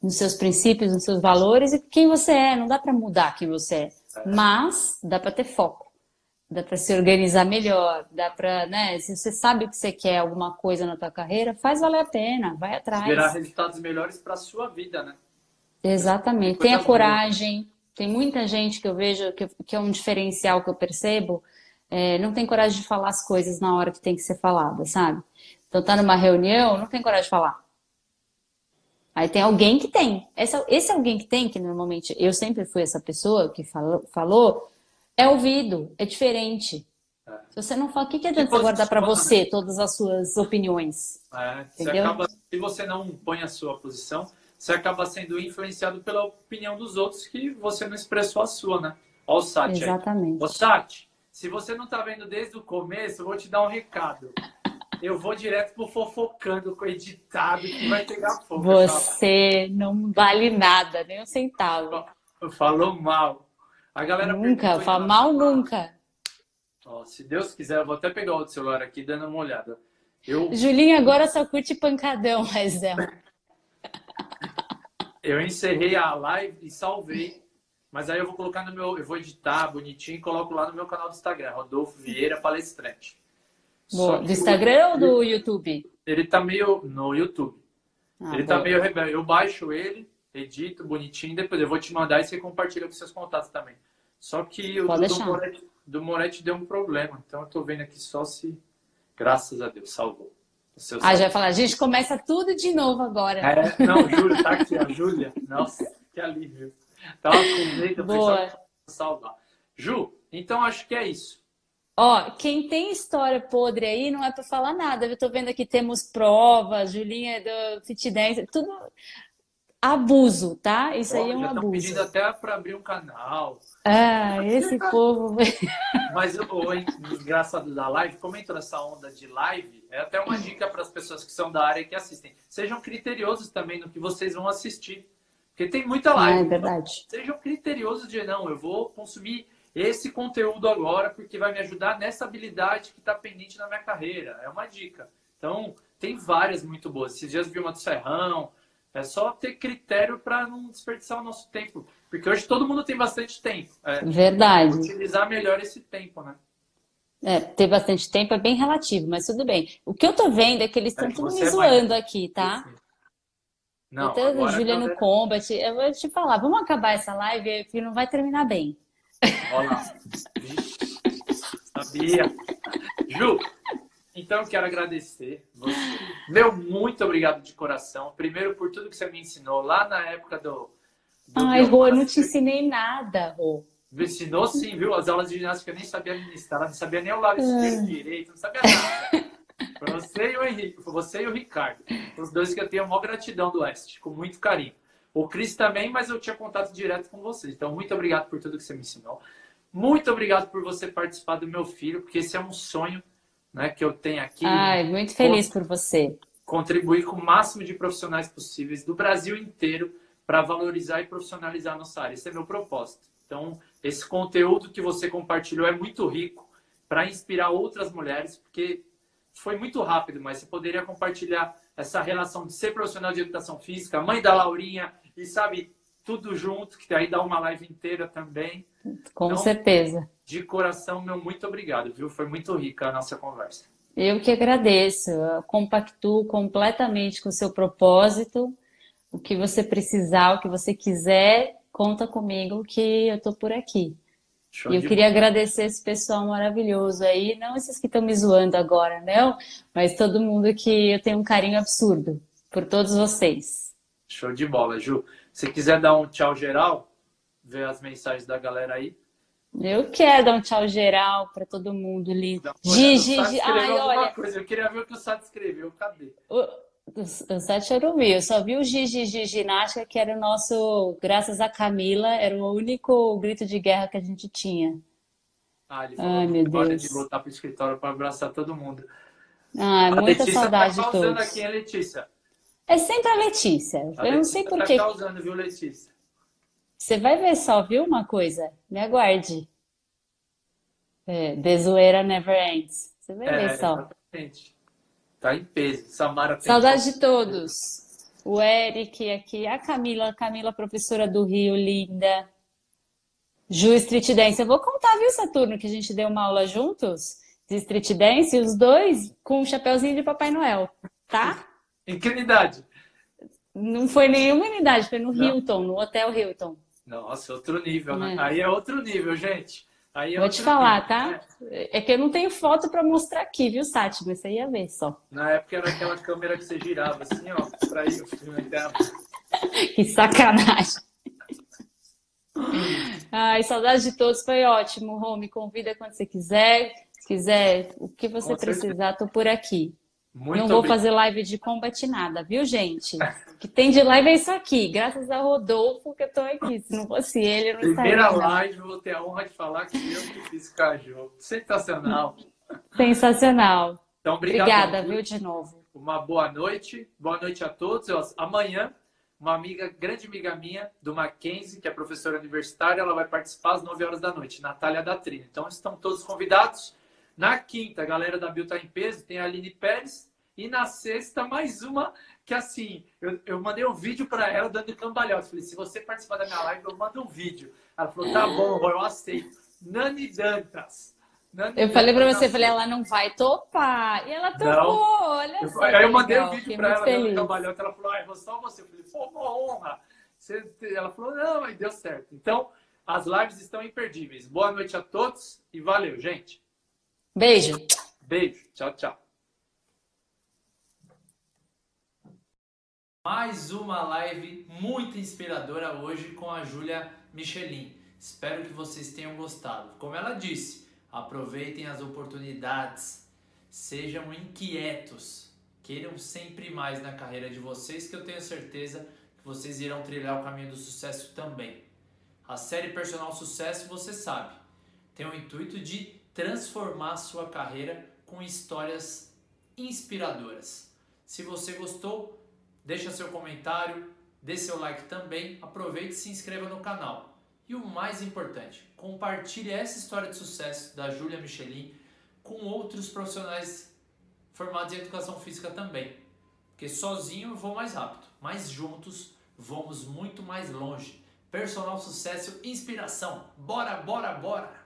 nos seus princípios, nos seus valores e quem você é. Não dá para mudar quem você é, é. mas dá para ter foco dá para se organizar melhor, dá para, né? Se você sabe que você quer alguma coisa na tua carreira, faz valer a pena, vai atrás. Gerar resultados melhores para a sua vida, né? Exatamente. Tenha coragem. Tem muita gente que eu vejo que, que é um diferencial que eu percebo, é, não tem coragem de falar as coisas na hora que tem que ser falada, sabe? Então tá numa reunião, não tem coragem de falar. Aí tem alguém que tem. Esse, esse alguém que tem, que normalmente eu sempre fui essa pessoa que falou, falou é ouvido, é diferente. É. Se você não fala, o que, que adianta você guardar para você né? todas as suas opiniões? É, você acaba, se você não põe a sua posição, você acaba sendo influenciado pela opinião dos outros que você não expressou a sua, né? Olha o Sati Exatamente. Aí. Ô, Sati, se você não tá vendo desde o começo, eu vou te dar um recado. Eu vou direto pro fofocando com o editado que vai pegar fogo. Você não vale nada, nem um centavo. Falou mal. A galera nunca, fala mal nunca. Ó, se Deus quiser, eu vou até pegar o outro celular aqui dando uma olhada. Eu... Julinho agora só curte pancadão, mas é. Eu encerrei a live e salvei. Mas aí eu vou colocar no meu. Eu vou editar bonitinho e coloco lá no meu canal do Instagram, Rodolfo Vieira Palestrante. Boa. Do Instagram o... ou do YouTube? Ele tá meio. No YouTube. Ah, ele tá boa. tá meio rebelde. Eu baixo ele, edito bonitinho, depois eu vou te mandar e você compartilha com seus contatos também. Só que o do, do, Moretti, do Moretti deu um problema, então eu tô vendo aqui só se, graças a Deus, salvou. Ah, já ia falar, a gente começa tudo de novo agora. É, não, Júlia, tá aqui, a Júlia. Nossa, que alívio. Tava com medo, Boa. salvar. Ju, então acho que é isso. Ó, quem tem história podre aí não é para falar nada. Eu tô vendo aqui temos provas, Julinha é do Fit Dance, tudo abuso, tá? Isso aí é um abuso. pedindo até para abrir um canal. Ah, esse povo. Mas o engraçado da live, como entrou nessa onda de live, é até uma dica para as pessoas que são da área que assistem. Sejam criteriosos também no que vocês vão assistir. Porque tem muita live. Ah, é verdade. Sejam criteriosos de não, eu vou consumir esse conteúdo agora porque vai me ajudar nessa habilidade que está pendente na minha carreira. É uma dica. Então, tem várias muito boas. Esses dias vi uma do Serrão, é só ter critério para não desperdiçar o nosso tempo. Porque hoje todo mundo tem bastante tempo. É, Verdade. Utilizar melhor esse tempo, né? É, ter bastante tempo é bem relativo, mas tudo bem. O que eu tô vendo é que eles estão é tudo me zoando aqui, tá? Não, então, agora Juliano Combat, eu vou te falar, vamos acabar essa live que não vai terminar bem. Olha lá. Sabia. Ju, então, quero agradecer você. Meu, muito obrigado de coração. Primeiro, por tudo que você me ensinou lá na época do. do Ai, Rô, eu não te ensinei nada, Rô. Me ensinou sim, viu? As aulas de ginástica eu nem sabia ministrar, não sabia nem o lado esquerdo direito, não sabia nada. você e o Henrique, você e o Ricardo. Os dois que eu tenho a maior gratidão do Oeste, com muito carinho. O Cris também, mas eu tinha contato direto com vocês. Então, muito obrigado por tudo que você me ensinou. Muito obrigado por você participar do meu filho, porque esse é um sonho né, que eu tenho aqui. Ai, muito feliz por você. Contribuir com o máximo de profissionais possíveis do Brasil inteiro para valorizar e profissionalizar a nossa área. Esse é meu propósito. Então, esse conteúdo que você compartilhou é muito rico para inspirar outras mulheres, porque foi muito rápido, mas você poderia compartilhar essa relação de ser profissional de educação física, mãe da Laurinha, e sabe, tudo junto, que aí dá uma live inteira também. Com então, certeza. De coração, meu muito obrigado, viu? Foi muito rica a nossa conversa. Eu que agradeço. Eu compactuo completamente com o seu propósito. O que você precisar, o que você quiser, conta comigo que eu estou por aqui. Show e eu queria boa. agradecer esse pessoal maravilhoso aí, não esses que estão me zoando agora, não, mas todo mundo que eu tenho um carinho absurdo por todos vocês. Show de bola, Ju. Se quiser dar um tchau geral, ver as mensagens da galera aí. Eu quero dar um tchau geral para todo mundo ali. Gigi, Gigi. Ai, olha. Coisa. Eu queria ver o que o Sato escreveu. Cadê? O, o, o Sato era o meu. Eu só vi o Gigi de ginástica, que era o nosso, graças a Camila, era o único grito de guerra que a gente tinha. Ah, ele falou Ai, meu Deus. de voltar pro escritório para abraçar todo mundo. Ah, muita Letícia tá saudade tá de todos. aqui, hein, Letícia? É sempre a Letícia. A eu Letícia não sei por tá quê. causando, viu, Letícia? Você vai ver só, viu, uma coisa? Me aguarde. É, The Zoeira Never Ends. Você vai é, ver só. Exatamente. Tá em peso. Samara Saudade de todos. O Eric aqui, a Camila, a Camila, professora do Rio, linda. Ju Street Dance. Eu vou contar, viu, Saturno, que a gente deu uma aula juntos de Street Dance, os dois com um chapéuzinho de Papai Noel, tá? Em que unidade? Não foi nenhuma unidade, foi no Não. Hilton, no Hotel Hilton. Nossa, outro nível, né? É. Aí é outro nível, gente. Aí é Vou te falar, nível, tá? Né? É que eu não tenho foto para mostrar aqui, viu, Sati? Mas você ia ver só. Na época era aquela câmera que você girava assim, ó, pra ir o filme dela. que sacanagem. Ai, saudade de todos, foi ótimo, Rô. Me convida quando você quiser. Se quiser, o que você Com precisar, certeza. tô por aqui. Muito não vou fazer live de combat nada, viu, gente? O que tem de live é isso aqui. Graças a Rodolfo que eu tô aqui. Se não fosse ele, eu não estaria. Primeira live, vou ter a honra de falar que eu que fiz caju. Sensacional. Sensacional. Então, obrigado. Obrigada, viu, de novo. Uma boa noite. Boa noite a todos. Amanhã uma amiga, grande amiga minha, do Mackenzie, que é professora universitária, ela vai participar às 9 horas da noite, Natália da Trina. Então estão todos convidados. Na quinta, a galera da Bill tá em peso, tem a Aline Pérez. E na sexta, mais uma que assim, eu, eu mandei um vídeo para ela dando cambalhota. Falei, se você participar da minha live, eu mando um vídeo. Ela falou, tá bom, eu aceito. Nani Dantas. Nani eu falei para você, falei, ela não vai topar. E ela topou, não. olha só. Aí eu mandei um vídeo para ela feliz. dando cambalhota. Ela falou, ah, vou só você. Eu falei, pô, uma honra. Você... Ela falou, não, mas deu certo. Então, as lives estão imperdíveis. Boa noite a todos e valeu, gente. Beijo. Beijo. Tchau, tchau. Mais uma live muito inspiradora hoje com a Júlia Michelin. Espero que vocês tenham gostado. Como ela disse, aproveitem as oportunidades, sejam inquietos, queiram sempre mais na carreira de vocês, que eu tenho certeza que vocês irão trilhar o caminho do sucesso também. A série Personal Sucesso, você sabe, tem o intuito de transformar sua carreira com histórias inspiradoras. Se você gostou, deixa seu comentário, dê seu like também, aproveite e se inscreva no canal. E o mais importante, compartilhe essa história de sucesso da Júlia Michelin com outros profissionais formados em educação física também. Porque sozinho eu vou mais rápido, mas juntos vamos muito mais longe. Personal sucesso, inspiração. Bora, bora, bora!